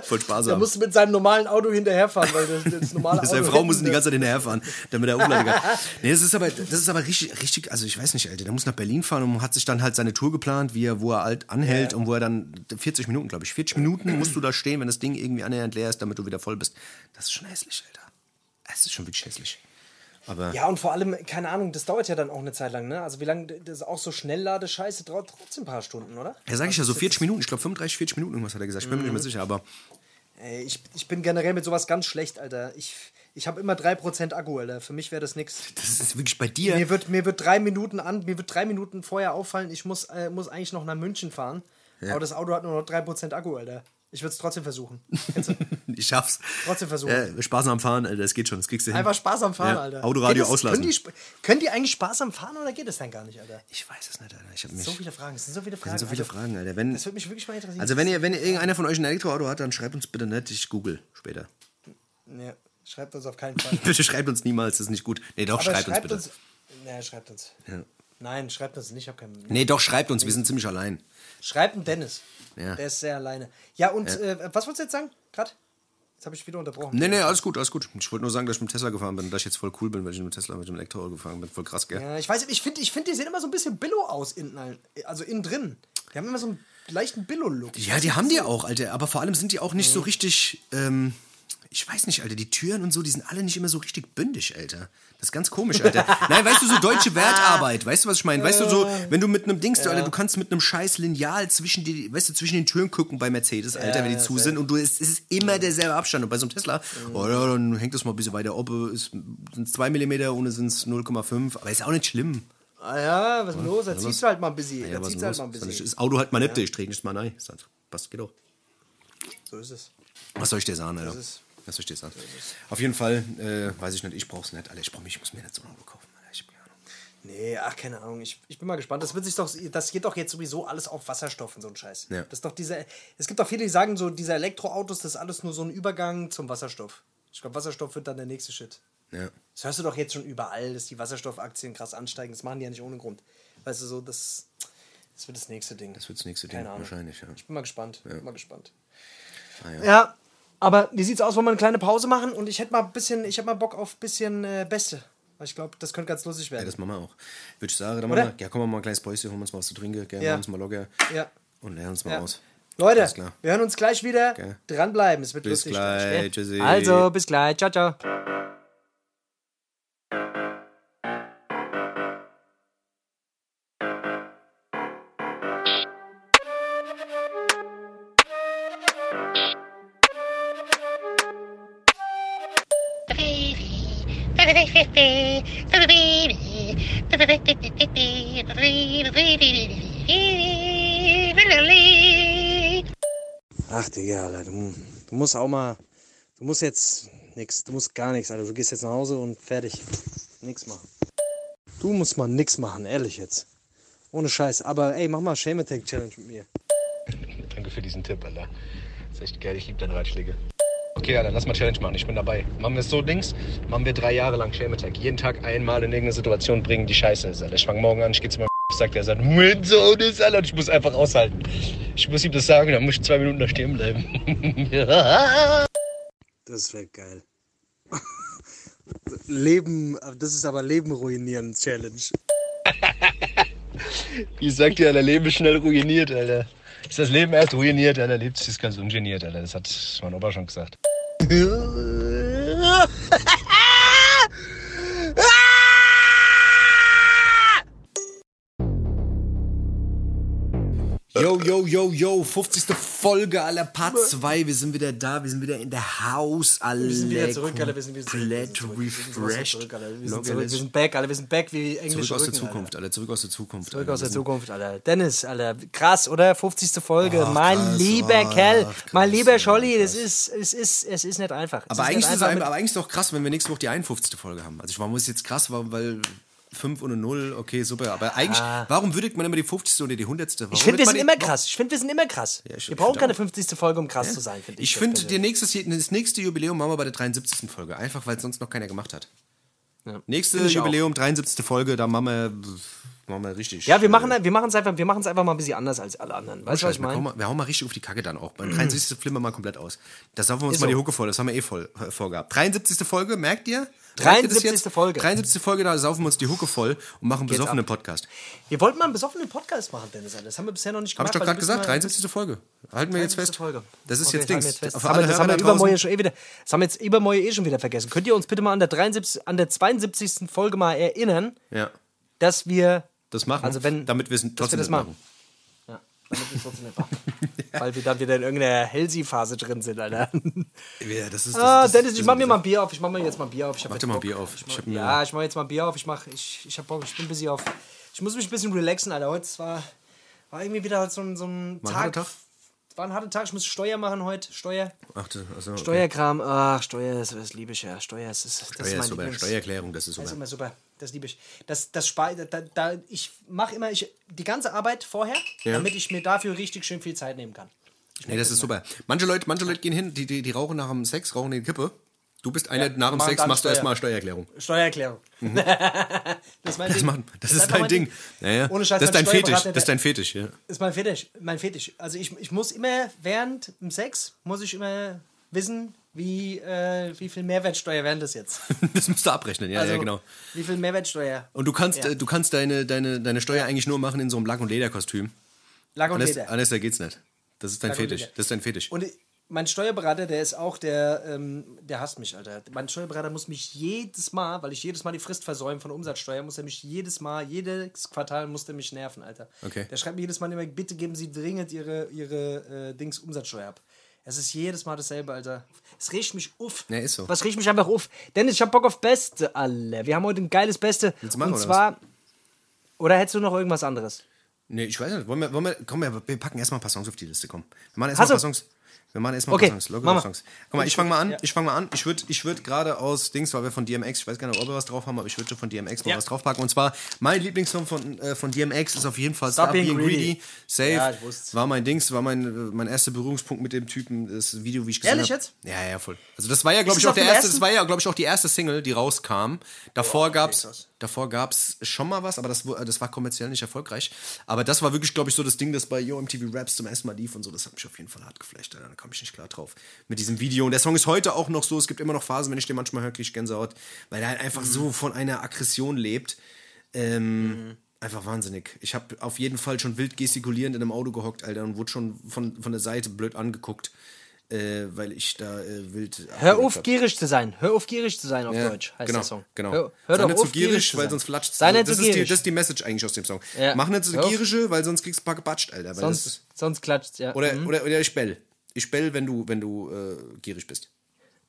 Voll sparsam. musste mit seinem normalen Auto hinterherfahren, weil das, das normale Auto. Seine Frau muss ihn die ganze Zeit hinterherfahren, damit er aufladen kann. Nee, das ist aber, das ist aber richtig, richtig, also ich weiß nicht, Alter, der muss nach Berlin fahren und hat sich dann halt seine Tour geplant, wie er, wo er halt anhält und wo er dann 40 Minuten, glaube ich, 40 Minuten musst du da stehen, wenn das Ding irgendwie annähernd leer ist, damit du wieder voll bist. Das ist schon hässlich, Alter. Es ist schon wirklich hässlich. Aber Ja, und vor allem, keine Ahnung, das dauert ja dann auch eine Zeit lang, ne? Also wie lange, das ist auch so Schnellladescheiße, dauert trotzdem ein paar Stunden, oder? ja, sag ich ja, so 40 Minuten, ich glaube 35, 40 Minuten, irgendwas hat er gesagt, ich bin mir nicht Mhm. mehr sicher, aber Ey, ich, ich bin generell mit sowas ganz schlecht, Alter. Ich, ich habe immer 3% Akku, Alter. Für mich wäre das nix. das ist wirklich bei dir. Mir wird, mir wird drei Minuten an, mir wird drei Minuten vorher auffallen, ich muss, äh, muss eigentlich noch nach München fahren. Aber das Auto hat nur noch 3% Akku, Alter. Ich würde es trotzdem versuchen. Ich schaff's. Trotzdem versuchen. Ja, Spaß am Fahren, Alter, das geht schon, das kriegst du hin. Einfach Spaß am Fahren, Ja, Alter. Autoradio das- auslassen. Können die, können die eigentlich Spaß am Fahren oder geht das dann gar nicht, Alter? Ich weiß es nicht, Alter. Ich mich. So viele Fragen, es sind so viele Fragen. Das sind so viele Alter. Fragen, Alter. Wenn, Das würde mich wirklich mal interessieren. also wenn ihr, wenn ihr irgendeiner von euch ein Elektroauto hat, dann schreibt uns bitte nicht, ich google später. Ja, schreibt uns auf keinen Fall. Bitte schreibt uns niemals, das ist nicht gut. Nee, doch, Aber schreibt, uns bitte. Nee, schreibt uns. Ja. Nein, schreibt uns nicht. Ich hab keinen. Nee, doch, schreibt uns, wir sind ziemlich allein. Schreibt einen Dennis. Ja. Der ist sehr alleine. Ja, und Äh, was wolltest du jetzt sagen? Gerade? Jetzt habe ich wieder unterbrochen. Nee, nee, alles gut, alles gut. Ich wollte nur sagen, dass ich mit dem Tesla gefahren bin, dass ich jetzt voll cool bin, weil ich mit dem Tesla mit dem Elektroauto gefahren bin. Voll krass, gell? Ja, ich weiß, ich finde, ich find, die sehen immer so ein bisschen Billo aus, innen, also innen drin. Die haben immer so einen leichten Billo-Look. Ja, die haben die auch, Alter. Aber vor allem sind die auch nicht so richtig. Ähm, ich weiß nicht, Alter. Die Türen und so, die sind alle nicht immer so richtig bündig, Alter. Das ist ganz komisch, Alter. Nein, weißt du, so deutsche Wertarbeit. Weißt du, was ich meine? Weißt du, so, wenn du mit einem Dings, Alter, du kannst mit einem scheiß Lineal zwischen die, weißt du, zwischen den Türen gucken bei Mercedes, Alter, wenn die zu sind. Und du, es, es ist immer derselbe Abstand. Und bei so einem Tesla, oh ja, dann hängt das mal ein bisschen weiter ob. Es sind 2 mm, ohne sind es 0,5. Aber ist auch nicht schlimm. Ah ja, was ist denn los? Da ziehst du halt mal ein bisschen. Ja, da ziehst du halt mal ein bisschen. Das Auto halt mal nicht, ich drehe nicht mal rein. Hat- Passt, geht auch. So ist es. Was soll ich dir sagen, Alter? ist- Was soll ich dir sagen? Auf jeden Fall, äh, weiß ich nicht, ich brauch's nicht, Alter. Ich, brauch, ich muss mir nicht so ein Auto kaufen, Alter. Ich hab keine Ahnung. Nee, ach, keine Ahnung. Ich, ich bin mal gespannt. Das wird sich doch, das geht doch jetzt sowieso alles auf Wasserstoff und so ein Scheiß. Ja. Das ist doch diese, es gibt auch viele, die sagen so, diese Elektroautos, das ist alles nur so ein Übergang zum Wasserstoff. Ich glaube, Wasserstoff wird dann der nächste Shit. Ja. Das hörst du doch jetzt schon überall, dass die Wasserstoffaktien krass ansteigen. Das machen die ja nicht ohne Grund. Weißt du, so, das, das wird das nächste Ding. Das wird das nächste Ding, Keine Ahnung. wahrscheinlich, ja. Ich bin mal gespannt. Bin mal gespannt. Ah, ja. ja. Aber wie sieht's aus, wollen wir eine kleine Pause machen? Und ich hätte mal ein bisschen, ich hätte mal Bock auf ein bisschen äh, Beste. Weil ich glaube, das könnte ganz lustig Ja, werden. das machen wir auch. Würde ich sagen, dann Oder? machen wir, ja, komm mal ein kleines Päuschen, holen wir uns mal was zu trinken, gell, Ja. uns mal locker Ja. und lernen uns mal Ja. aus. Leute, wir hören uns gleich wieder. Okay. Dranbleiben, es wird Bis lustig. gleich, tschüssi. Also, bis gleich. Ciao, ciao. Du, musst auch mal. Du musst jetzt nix. Du musst gar nichts, Alter. Du gehst jetzt nach Hause und fertig. Nix machen. Du musst mal nix machen, ehrlich jetzt. Ohne Scheiß. Aber ey, mach mal Shame Attack Challenge mit mir. Danke für diesen Tipp, Alter. Das ist echt geil, ich liebe deine Ratschläge. Okay, Alter, lass mal Challenge machen, ich bin dabei. Machen wir es so, Dings, machen wir drei Jahre lang Shame Attack. Jeden Tag einmal in irgendeine Situation bringen, die scheiße ist, Alter. Ich fang morgen an, ich geh zu meinem sagt, er sagt, mein Sohn ist, Alter, und ich muss einfach aushalten. Ich muss ihm das sagen, dann muss ich zwei Minuten da stehen bleiben. Das wäre geil. Leben, das ist aber Leben ruinieren Challenge. Wie sagt ihr, Alter, Leben ist schnell ruiniert, Alter. Ist das Leben erst ruiniert, Alter, lebt sich das ganz ungeniert, Alter. Das hat mein Opa schon gesagt. Yo, yo, yo, yo. 50. Folge aller Part 2. Wir sind wieder da. Wir sind wieder in der Haus. Alle Wir sind wieder zurück, Alter. Wir sind wieder zurück. Refreshed. Wir sind, zurück. wir sind back, Alter. Wir sind back wie englische Zurück aus der Zukunft, Alter. Zurück aus der Zukunft. Zurück aus der Zukunft, Alter. Dennis, Alter. Krass, oder? 50. Folge. Mein lieber krass, mein lieber Scholli, das ist, es ist, es ist nicht einfach. Aber eigentlich, ist es, aber eigentlich ist es doch krass, wenn wir nächste Woche die 51. Folge haben. Also ich warum es jetzt krass weil 5 und eine 0, okay, super. Aber eigentlich, warum würdigt man immer die 50. oder die 100. Warum Ich finde, wir sind immer krass. Ich finde, wir sind immer krass. Ja, ich- wir ich brauchen keine auch. 50. Folge, um krass zu sein, finde ich. Ich finde, das nächste Jubiläum machen wir bei der 73. Folge. Einfach, weil es sonst noch keiner gemacht hat. Ja. Nächste ich auch. Jubiläum, 73. Folge, da machen wir, machen wir richtig. Ja, wir machen wir machen es einfach, wir machen es einfach mal ein bisschen anders als alle anderen. Weißt du, was ich wir, hauen meine? mal, wir hauen mal richtig auf die Kacke dann auch. Beim 73. flimmern wir mal komplett aus. Da saufen wir uns Ist mal die so. Hucke voll. Das haben wir eh voll äh, vorgehabt. 73. Folge, merkt ihr? Merkt ihr das 73. jetzt? Folge. 73. Folge, da saufen wir uns die Hucke voll und machen einen Geht's besoffenen ab. Podcast. Wir wollten mal einen besoffenen Podcast machen, Dennis. Alter. Das haben wir bisher noch nicht gemacht. ich doch weil gerade gesagt, wissen mal- 73. Folge. Halten wir jetzt 73. fest. Folge. Das ist Okay, jetzt das haben Dings. wir jetzt fest. Für Das haben wir, alle das haben Hörer wir da übermorgen schon eh wieder. Das haben wir jetzt übermorgen eh schon wieder vergessen. Könnt ihr uns bitte mal an der 73. an der 72. Folge mal erinnern, Ja, dass wir das machen. Also wenn- damit wir es wir trotzdem das nicht machen. Ja, damit wir es trotzdem nicht machen. Weil wir dann wieder in irgendeiner Hellsy-Phase drin sind, Alter. Ja, das ist, das, Ah, das, Dennis, ich ist mach mir mal ein Bier auf. Ich mach mir jetzt mal ein Bier auf. Ich Mach dir mal ein. Bier auf. Ich Ich mach, mir- ja, ich mach jetzt mal ein Bier auf. Ich mach, ich, ich hab Bock. Ich bin busy auf. Ich muss mich ein bisschen relaxen, Alter. Heute war, war irgendwie wieder so ein, so ein ein Tag. Tag? War ein harter Tag. Ich muss Steuer machen heute. Steuer. Ach, also, okay. Steuerkram. Ach, Steuer, das, das liebe ich ja. Steuer, das ist, das Steuer ist ist mein super. Lieblings- Steuererklärung, das ist Das ist super. immer super. Das liebe ich. Das, das da, da, ich mache immer ich, die ganze Arbeit vorher, Ja. damit ich mir dafür richtig schön viel Zeit nehmen kann. Nee, das ist super. Manche Leute, manche Leute gehen hin, die, die, die rauchen nach dem Sex, rauchen die Kippe. Du bist einer, nach dem Sex machst du Steuer. erstmal Steuererklärung. Steuererklärung. das ist mein Das, Ding. machen, das ist dein Ding. Ja, ja. Ohne Scheiß, das ist dein Fetisch. Das ist dein Fetisch, ja. Das ist mein Fetisch. Mein Fetisch. Also ich, ich muss immer während dem Sex, muss ich immer wissen, wie, äh, wie viel Mehrwertsteuer wären das jetzt. Das musst du abrechnen, ja, Also, ja, genau. Wie viel Mehrwertsteuer? Und du kannst, Ja. äh, du kannst deine, deine, deine Steuer eigentlich nur machen in so einem Lack- und Lederkostüm. Lack und Anders, Leder. anders da geht's nicht. Das ist dein Lack Fetisch. Das ist dein Fetisch. Und mein Steuerberater, der ist auch der, ähm, der hasst mich, Alter. Mein Steuerberater muss mich jedes Mal, weil ich jedes Mal die Frist versäume von Umsatzsteuer, muss er mich jedes Mal, jedes Quartal muss er mich nerven, Alter. Okay. Der schreibt mir jedes Mal immer, bitte geben Sie dringend Ihre, Ihre äh, Dings Umsatzsteuer ab. Es ist jedes Mal dasselbe, Alter. Es riecht mich auf. Ja, ist so. Was riecht mich einfach auf? Dennis, ich hab Bock auf Beste, Alter. Wir haben heute ein geiles Beste. Willst du machen, Und oder zwar. Oder hättest du noch irgendwas anderes? Nee, ich weiß nicht. Wollen wir, wollen wir, komm, wir packen erstmal ein paar Songs auf die Liste, komm. Wir machen erstmal ein paar Songs. Wir machen erstmal Okay, Songs, lockere. Songs. Guck mal, ich fange mal an. Ja. Ich fange mal an. Ich würde ich würd gerade aus Dings, weil wir von DMX, ich weiß gar nicht, ob wir was drauf haben, aber ich würde von DMX mal Ja. was draufpacken. Und zwar, mein Lieblingssong von, äh, von DMX ist auf jeden Fall Stop Being Greedy. Greedy. Safe. Ja. War mein Dings, war mein, mein erster Berührungspunkt mit dem Typen, das Video, wie ich gesehen Ehrlich habe. jetzt? Ja, ja, voll. Also das war ja, glaube ich, es auch der erste, ersten? das war ja, glaube ich, auch die erste Single, die rauskam. Davor gab's, krass. davor gab's schon mal was, aber das, das war kommerziell nicht erfolgreich. Aber das war wirklich, glaube ich, so das Ding, das bei Yo MTV Raps zum ersten Mal lief und so. Das hat mich auf jeden Fall hart geflasht. Alter. Kam ich nicht klar drauf. Mit diesem Video. Und der Song ist heute auch noch so. Es gibt immer noch Phasen, wenn ich den manchmal höre, kriege ich Gänsehaut. Weil er halt einfach so von einer Aggression lebt. Ähm, Einfach wahnsinnig. Ich habe auf jeden Fall schon wild gestikulierend in einem Auto gehockt, Alter, und wurde schon von, von der Seite blöd angeguckt, äh, weil ich da äh, wild. Hör auf, hab. gierig zu sein. Hör auf, gierig zu sein auf Ja, Deutsch, heißt genau, der Song. Genau. Hör, hör Sei doch nicht auf, zu gierig, zu weil sonst flatscht Sei nicht das, zu ist die, gierig. das ist die Message eigentlich aus dem Song. Ja. Mach nicht auf. gierische, weil sonst kriegst du ein paar gebatscht, Alter. Sonst, sonst klatscht ja. oder, Mhm. oder, oder ich bell. Ich bell, wenn du, wenn du äh, gierig bist.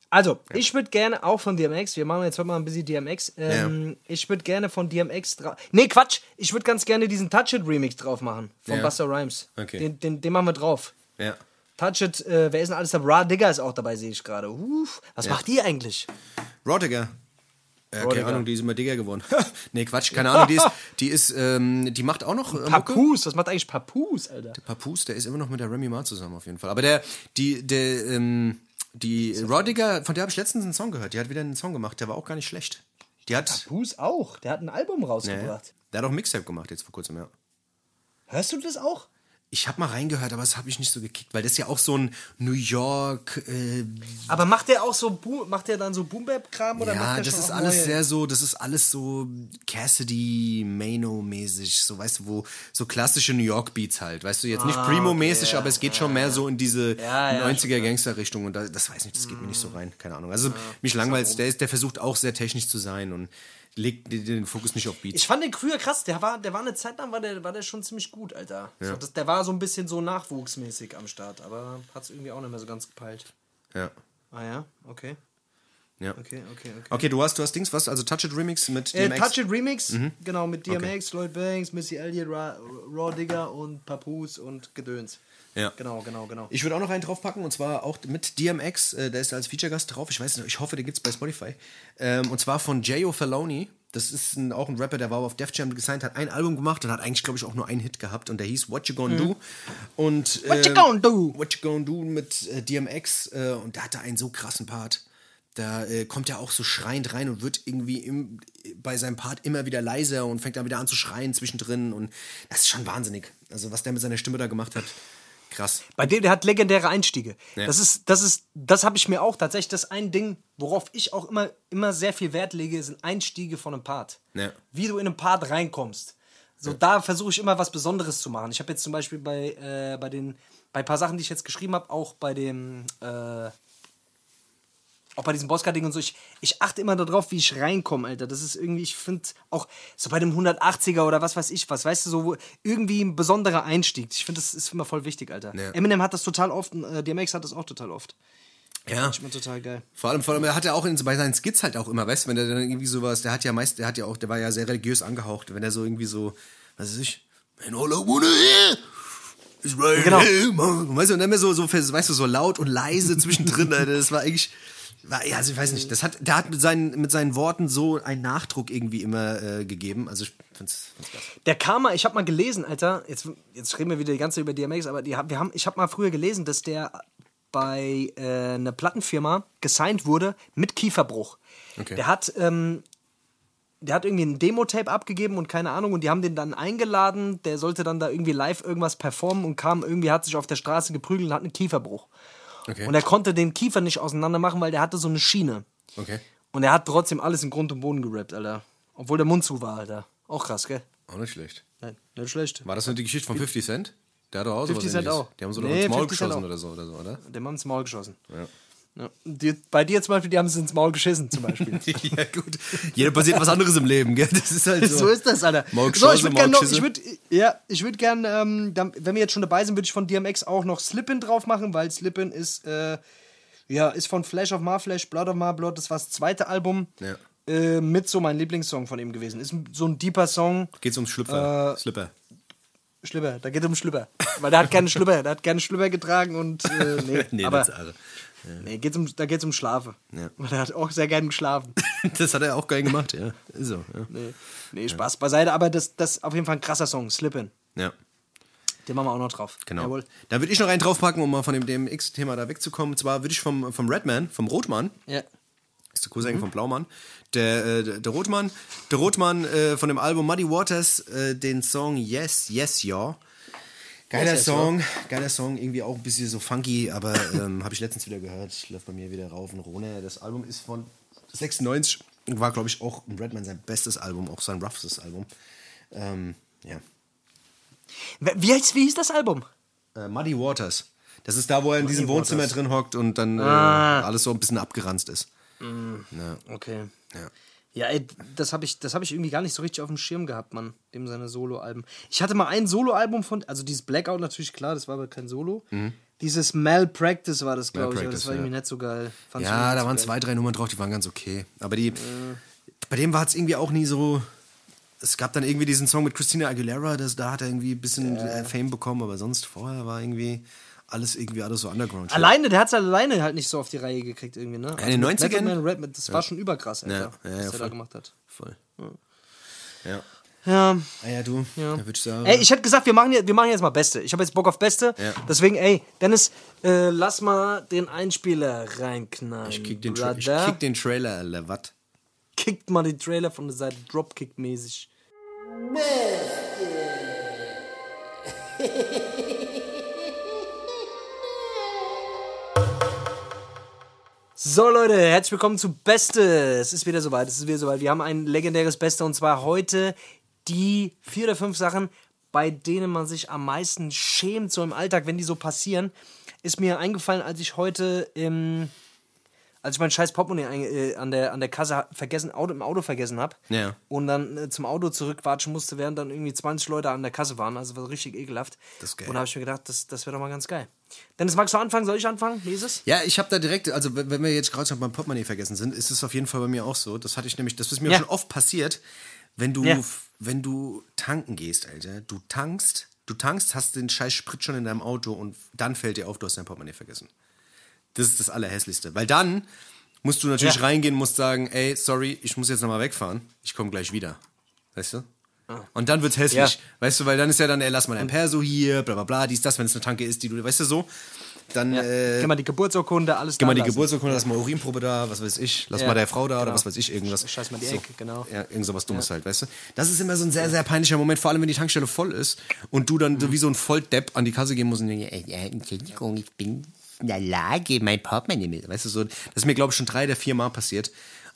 Also, ich würde gerne auch von DMX, wir machen jetzt heute mal ein bisschen DMX, ähm, ich würde gerne von DMX drauf. Nee, Quatsch, ich würde ganz gerne diesen Touch It Remix drauf machen. Von Ja. Buster Rhymes. Okay. Den, den, den machen wir drauf. Ja. Touch It, äh, wer ist denn alles da? Ra Digger ist auch dabei, sehe ich gerade. Was macht die eigentlich? Raw Digger. Äh, keine. Ahnung, die ist immer Digger geworden. nee, Quatsch, keine Ahnung, die ist, die ist, ähm, die macht auch noch äh. Papus, was macht eigentlich Papus, Alter? Papus, der ist immer noch mit der Remy Ma zusammen auf jeden Fall. Aber der, die, der, ähm, die Rodiger, von der habe ich letztens einen Song gehört. Die hat wieder einen Song gemacht, der war auch gar nicht schlecht. Die hat, Papus auch, der hat ein Album ja, rausgebracht. der hat auch ein Mixtape gemacht jetzt vor kurzem, ja. Hörst du das auch? Ich habe mal reingehört, aber das habe ich nicht so gekickt, weil das ja auch so ein New York, äh, Aber macht der auch so, Bo macht der dann so Boom-Bap-Kram oder macht ja, der das ist alles neue? sehr so, das ist alles so Cassidy, Mano-mäßig, so weißt du, wo so klassische New York Beats halt, weißt du, jetzt nicht Primo-mäßig, aber es geht schon mehr so in diese Ja, ja, 90er Gangster-Richtung und da, das weiß nicht, das geht mir nicht so rein, keine Ahnung. Also mich langweilt, der ist, der versucht auch sehr technisch zu sein und legt den- Fokus nicht auf Beats. Ich fand den früher krass, der war, der war eine Zeit lang, war der, war der schon ziemlich gut, Alter. So, das, der war so ein bisschen so nachwuchsmäßig am Start, aber hat es irgendwie auch nicht mehr so ganz gepeilt. ja. Ah ja, okay. Ja. Okay, okay, okay. Okay, du hast, du hast Dings, was? Also Touch It Remix mit Äh, DMX? Touch It Remix, genau, mit DMX, Lloyd Banks, Missy Elliott, Ra Raw Digger und Papoose und Gedöns. Ja. Genau, genau, genau. Ich würde auch noch einen draufpacken und zwar auch mit DMX, äh, der ist als Feature-Gast drauf. Ich weiß nicht, ich hoffe, der gibt's bei Spotify. Ähm, und zwar von J.O. Faloni. Das ist ein, auch ein Rapper, der war auf Def Jam gesigned, hat ein Album gemacht und hat eigentlich, glaube ich, auch nur einen Hit gehabt und der hieß What You Gonna Do. Und, Mhm. What you ähm, gonna do? What You Gonna Do mit äh, DMX äh, und der hatte einen so krassen Part. Da äh, kommt er auch so schreiend rein und wird irgendwie im, bei seinem Part immer wieder leiser und fängt dann wieder an zu schreien zwischendrin und das ist schon wahnsinnig. Also was der mit seiner Stimme da gemacht hat, krass. Bei dem, der hat legendäre Einstiege. Ja. Das ist, das ist, das habe ich mir auch tatsächlich, das ist ein Ding, worauf ich auch immer, immer sehr viel Wert lege, sind Einstiege von einem Part. Ja. Wie du in einen Part reinkommst. So, da versuche ich immer was Besonderes zu machen. Ich habe jetzt zum Beispiel bei, äh, bei den, bei ein paar Sachen, die ich jetzt geschrieben habe, auch bei dem, äh, auch bei diesem Bosscard-Ding und so, ich, ich achte immer darauf, wie ich reinkomme, Alter. Das ist irgendwie, ich finde, auch so bei dem 180er oder was weiß ich was, weißt du, so wo- irgendwie ein besonderer Einstieg. Ich finde, das ist immer voll wichtig, Alter. Ja. Eminem hat das total oft, äh, DMX hat das auch total oft. Ja. Ich finde total geil. Vor allem, vor allem, er hat ja auch in, bei seinen Skits halt auch immer, weißt du, wenn er dann irgendwie sowas, der hat ja meist, der hat ja auch, der war ja sehr religiös angehaucht, wenn er so irgendwie so, was weiß ich, and all I wanna hear is right Genau. here, man. Weißt du, und dann immer so, so, weißt du, so laut und leise zwischendrin, Alter, das war eigentlich, also ich weiß nicht, das hat, der hat mit seinen, mit seinen Worten so einen Nachdruck irgendwie immer äh, gegeben, also ich fand's, fand's krass. Der Karma, ich habe mal gelesen, Alter, jetzt, jetzt reden wir wieder die ganze Zeit über DMX, aber die, wir haben, ich habe mal früher gelesen, dass der bei äh, einer Plattenfirma gesigned wurde mit Kieferbruch. Okay. Der hat, ähm, der hat irgendwie ein Demo-Tape abgegeben und keine Ahnung, und die haben den dann eingeladen, der sollte dann da irgendwie live irgendwas performen und kam irgendwie, hat sich auf der Straße geprügelt und hat einen Kieferbruch. Okay. Und er konnte den Kiefer nicht auseinander machen, weil der hatte so eine Schiene. Okay. Und er hat trotzdem alles in Grund und Boden gerappt, Alter. Obwohl der Mund zu war, Alter. Auch krass, gell? Auch nicht schlecht. Nein, nicht schlecht. War das nicht die Geschichte von 50 Cent? Der hat doch auch 50 sowas Cent ähnliches. auch. Die haben so Nee, ins Maul 50 Cent geschossen oder so, oder so, oder? Dem haben ins Maul geschossen. Ja. Ja. Die, bei dir zum Beispiel, die haben es ins Maul geschissen, zum Beispiel. ja, gut. Jeder passiert was anderes im Leben, gell? Das ist halt so. so ist das, Alter. Maul so, ich würde gerne noch, ich würde, ja, ich würde gerne, ähm, wenn wir jetzt schon dabei sind, würde ich von DMX auch noch Slippin drauf machen, weil Slippin ist, äh, ja, ist von Flash of My Flash, Blood of My Blood, das war das zweite Album. Ja. Äh, mit so mein Lieblingssong von ihm gewesen. Ist so ein deeper Song. Geht's ums Schlüpfer. Äh, Slipper. Schlüpper, da geht es um Schlüpper. Weil der hat keine Schlüpper, der hat keine Schlüpper getragen und äh, nee, Nee, aber das, also, nee, geht's um, da geht es um Schlafe. Ja. Weil der hat auch sehr gern geschlafen. das hat er auch geil gemacht, ja. So, ja. Nee, nee Spaß beiseite, aber das, das ist auf jeden Fall ein krasser Song, Slippin. ja. Den machen wir auch noch drauf. Genau. Jawohl. Da würde ich noch einen draufpacken, um mal von dem DMX-Thema da wegzukommen. Und zwar würde ich vom, vom Redman, vom Rotmann, Ja. ist der Cousin vom Blaumann, der, äh, der, Rotmann, der Rotmann äh, von dem Album Muddy Waters, äh, den Song Yes, Yes, Ja. Geiler Yes, Song, geiler Song, irgendwie auch ein bisschen so funky, aber ähm, habe ich letztens wieder gehört, läuft bei mir wieder rauf und runter. Das Album ist von 96 und war, glaube ich, auch Redman sein bestes Album, auch sein roughstes Album. Ähm, ja. Wie, heißt, wie hieß das Album? Äh, Muddy Waters. Das ist da, wo er in diesem Waters. Wohnzimmer drin hockt und dann äh, Ah. alles so ein bisschen abgeranzt ist. Ja, Okay. ja. Ja, ey, das habe ich, das hab ich irgendwie gar nicht so richtig auf dem Schirm gehabt, Mann. Dem seine Soloalben. Ich hatte mal ein Soloalbum von, also dieses Blackout natürlich, klar, das war aber kein Solo. Dieses Malpractice war das, glaube ich, aber das war irgendwie ja. nicht so geil. Fand's ja, irgendwie da waren so zwei, drei Nummern drauf, die waren ganz okay. Aber die, bei dem war es irgendwie auch nie so. Es gab dann irgendwie diesen Song mit Christina Aguilera, das, da hat er irgendwie ein bisschen äh, Fame bekommen, aber sonst vorher war irgendwie alles irgendwie alles so underground. Alleine, der hat es alleine halt nicht so auf die Reihe gekriegt irgendwie, ne? in den mit 90ern? Method Man, Rap, das war schon überkrass, Alter, Ja, ja, ja, was er da voll. gemacht hat. Voll. Ja. Ja. Ah ja, du, Ja. da würde ich sagen. Ey, ich hätte gesagt, wir machen, jetzt, wir machen jetzt mal Beste. Ich habe jetzt Bock auf Beste. Ja. Deswegen, ey, Dennis, äh, lass mal den Einspieler reinknallen. ich kick den, Tra ich kick den Trailer, Alter, was? Kickt mal den Trailer von der Seite, Dropkick-mäßig. So Leute, herzlich willkommen zu Beste. Es ist wieder soweit, es ist wieder soweit. Wir haben ein legendäres Beste und zwar heute die vier oder fünf Sachen, bei denen man sich am meisten schämt, so im Alltag, wenn die so passieren. Ist mir eingefallen, als ich heute im als ich mein scheiß Portemonnaie äh, an, der, an der Kasse vergessen, Auto, im Auto vergessen habe Ja. und dann äh, zum Auto zurückwatschen musste, während dann irgendwie 20 Leute an der Kasse waren. Also war richtig ekelhaft. Das ist geil. Und da habe ich mir gedacht, das, das wäre doch mal ganz geil. Dennis, magst du anfangen? Soll ich anfangen? Wie ist es? Ja, ich habe da direkt, also wenn wenn wir jetzt gerade schon beim Portemonnaie vergessen sind, ist es auf jeden Fall bei mir auch so. Das hatte ich nämlich, das ist mir Ja. schon oft passiert, wenn du, Ja. wenn du tanken gehst, Alter. Du tankst, du tankst, hast den scheiß Sprit schon in deinem Auto und dann fällt dir auf, du hast dein Portemonnaie vergessen. Das ist das Allerhässlichste. Weil dann musst du natürlich Ja. reingehen, musst sagen, ey, sorry, ich muss jetzt nochmal wegfahren. Ich komme gleich wieder. Weißt du? Und dann wird's hässlich. Ah. Ja. Weißt du, weil dann ist ja dann, ey, lass mal dein Perso hier, bla bla bla, dies, das, wenn es eine Tanke ist, die du, weißt du so. Dann äh, Gib mal die Geburtsurkunde, alles Gib mal die lassen. Geburtsurkunde, lass mal Urinprobe da, was weiß ich, lass Ja, mal der Frau da oder genau. was weiß ich, irgendwas. Scheiß mal die so. Ecke, genau. Ja, irgend sowas Dummes halt, weißt du? Das ist immer so ein sehr, sehr peinlicher Moment, vor allem wenn die Tankstelle voll ist und du dann so wie so ein Volldepp an die Kasse gehen musst und denkst, ja, Entschuldigung, ich bin in der Lage, mein Portemonnaie mit. Weißt du, so, das ist mir, glaube ich, schon drei der vier Mal passiert.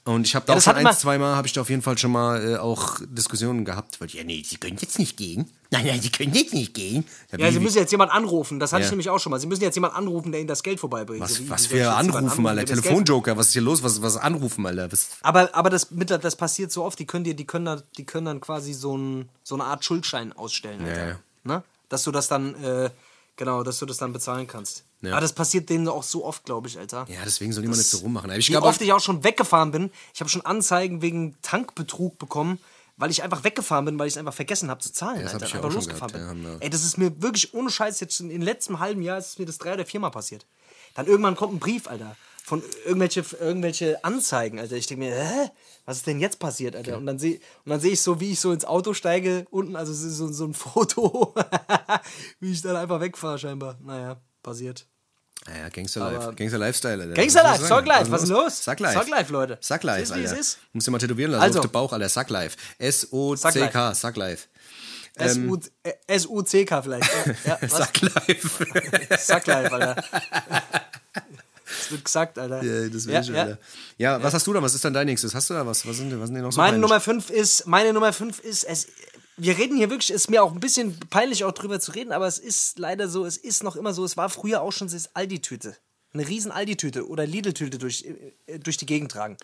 Und ich habe da Ja, auch schon ein, zwei Mal, habe ich da auf jeden Fall schon mal äh, auch Diskussionen gehabt. Weil, ja, nee, Sie können jetzt nicht gehen. Nein, nein, Sie können jetzt nicht gehen. Ja, wie- Sie müssen jetzt jemand anrufen. Das hatte Ja. ich nämlich auch schon mal. Sie müssen jetzt jemand anrufen, der Ihnen das Geld vorbeibringt. was, So was für Anrufen, Alter. Telefonjoker, was ist hier los? Was, was Anrufen, Alter? Was, Aber, aber das, das passiert so oft, die können dir, die können dann, die können dann quasi so, ein, so eine Art Schuldschein ausstellen, Alter. Ja, ja. Ne? Dass du das dann, äh, genau, dass du das dann bezahlen kannst. Ja. Aber das passiert denen auch so oft, glaube ich, Alter. Ja, deswegen soll niemand Das- jetzt so rummachen. Ich Wie glaube, oft ich auch schon weggefahren bin. Ich habe schon Anzeigen wegen Tankbetrug bekommen, weil ich einfach weggefahren bin, weil ich es einfach vergessen habe zu zahlen. das hab Alter. ich ja einfach auch schon losgefahren gehabt, bin. ja, Ey, das ist mir wirklich ohne Scheiß jetzt in, in den letzten halben Jahr ist mir das drei oder viermal passiert. Dann irgendwann kommt ein Brief, Alter, von irgendwelche, irgendwelche Anzeigen, Alter. Ich denke mir, hä? Was ist denn jetzt passiert, Alter? Und dann sehe und dann sehe ich so, wie ich so ins Auto steige, unten, also so, so ein Foto, wie ich dann einfach wegfahre, scheinbar. Naja, passiert. Ja, ja, Gangster Life. Gangster Lifestyle, Alter. Gangster Life, ich Sock Life, was ist los? Sack Life. Sock Life, Leute. Sack Life, ist, Alter. ist. Musst du mal tätowieren lassen Also. auf den Bauch, Alter. Sack Life. S-O-C-K, Sack Life. SU, S-U-C-K vielleicht. Ja, ja, was? Sack Life. Alter. Das wird gesagt, Alter. Ja, das will ja, ich, ja. Alter. Ja, was hast du da? Was ist dann dein nächstes? Hast du da was? Was sind, was sind denn noch so Meine? Nummer 5 ist, meine Nummer 5 ist, es, wir reden hier wirklich, ist mir auch ein bisschen peinlich auch drüber zu reden, aber es ist leider so, es ist noch immer so, es war früher auch schon das Aldi-Tüte. Eine riesen Aldi-Tüte oder Lidl-Tüte durch, äh, durch die Gegend tragen.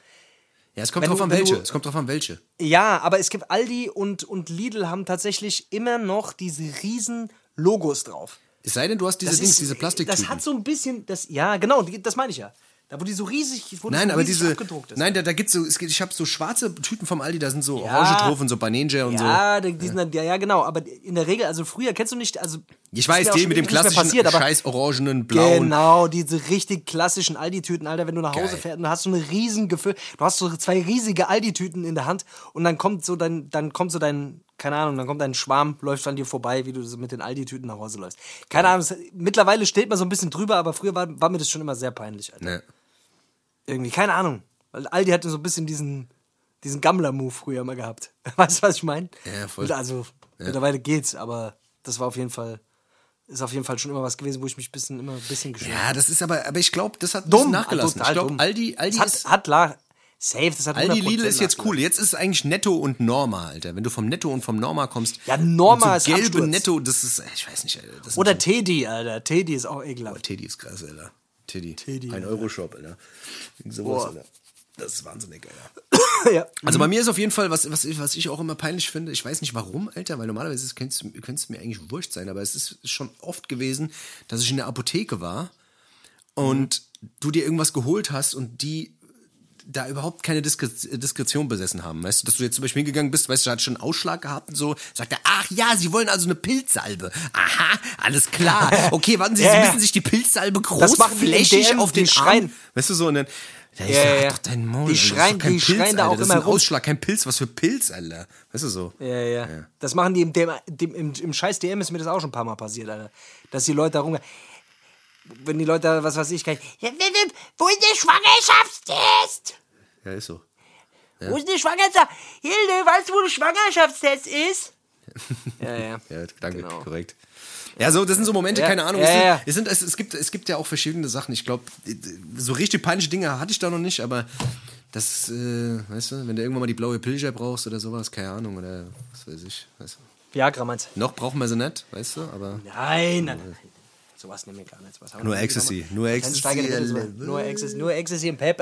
Ja, es kommt Wenn drauf du- an welche. du- Es kommt drauf an welche. Ja, aber es gibt Aldi und, und Lidl haben tatsächlich immer noch diese riesen Logos drauf. Es sei denn, du hast diese Das Dings, ist- diese Plastiktüten. Das hat so ein bisschen, das, ja, genau, das meine ich ja. Da, wo die so riesig, wo Nein, so aber riesig diese. abgedruckt ist. Nein, da, da gibt's so. Es gibt, ich habe so schwarze Tüten vom Aldi, da sind so Ja. Orange drauf und so Banange und so. Ja, die, die sind dann, ja, ja, genau. Aber in der Regel, also früher kennst du nicht, also. Ich weiß, die mit dem klassischen passiert, scheiß orangenen, blauen. Genau, diese richtig klassischen Aldi-Tüten, Alter, wenn du nach Hause Geil. fährst, dann hast du eine riesen Gefühl, du hast so zwei riesige Aldi-Tüten in der Hand und dann kommt so dein, dann kommt so dein, keine Ahnung, dann kommt dein Schwarm, läuft an dir vorbei, wie du so mit den Aldi-Tüten nach Hause läufst. Keine Ahnung, mittlerweile steht man so ein bisschen drüber, aber früher war, war mir das schon immer sehr peinlich, Alter. Ne. Irgendwie, keine Ahnung. Weil Aldi hatte so ein bisschen diesen, diesen Gammler-Move früher mal gehabt. Weißt du, was ich meine? Ja, voll. Also, mittlerweile geht's, aber das war auf jeden Fall, ist auf jeden Fall schon immer was gewesen, wo ich mich ein bisschen, immer ein bisschen geschämt Ja, das ist aber, aber ich glaube, das hat ein Dumm, nachgelassen. total ich glaube. Aldi, Aldi hat, ist. hat safe, das hat Aldi 100% Lidl ist jetzt cool. Jetzt ist es eigentlich Netto und Norma, Alter. Wenn du vom Netto und vom Norma kommst. Ja, Norma und ist so gelbe Absturz. Netto, das ist, ich weiß nicht, Alter. Oder Teddy, Alter. Teddy ist auch Boah, ekelhaft. Teddy ist krass, Alter. Teddy. Teddy, Ein. Euro-Shop, Alter. Sowas, Boah. Alter. Das ist wahnsinnig, Alter. ja. Also bei mir ist auf jeden Fall, was, was, was ich auch immer peinlich finde, ich weiß nicht warum, Alter, weil normalerweise könnte es mir eigentlich wurscht sein, aber es ist schon oft gewesen, dass ich in der Apotheke war und du dir irgendwas geholt hast und die da überhaupt keine Diskre Diskretion besessen haben. Weißt du, dass du jetzt zum Beispiel hingegangen bist, weißt du, hat schon einen Ausschlag gehabt und so, sagt er, ach ja, sie wollen also eine Pilzsalbe. Aha, alles klar. Okay, warten Sie, Ja, Sie ja. müssen sich die Pilzsalbe großflächig auf den die schreien. Arm. Weißt du so, und dann, ja, Ja, ja, halt ja. doch dein Maul. Die ist schreien- die schreien Pilz, da auch. Das ist immer ein rum. Ausschlag, kein Pilz, was für Pilz, Alter. Weißt du so? Ja, ja, Das machen die im, DM, dem, im, im scheiß DM ist mir das auch schon ein paar Mal passiert, Alter. Dass die Leute da rum. Wenn die Leute, was weiß ich, kann ja, wo ist der Schwangerschaftstest? Ja, ist so. Wo ist der Schwangerschaft? Hilde, weißt du, wo der Schwangerschaftstest ist? ja, ja. Ja, danke, Genau. korrekt. Ja, so, das sind so Momente, Ja, keine Ahnung. ja, es, sind, ja. Es, sind, es, es, gibt, es gibt ja auch verschiedene Sachen. Ich glaube, so richtig peinliche Dinge hatte ich da noch nicht, aber das, äh, weißt du, wenn du irgendwann mal die blaue Pilger brauchst oder sowas, keine Ahnung, oder was weiß ich. Weißt du. Viagra meinst du? Noch brauchen wir sie nicht, weißt du, aber Nein, nein, nein. Sowas nehmen wir gar nicht. Was haben Nur Ecstasy, nur Ecstasy. Nur Ecstasy, nur Ecstasy im Pep.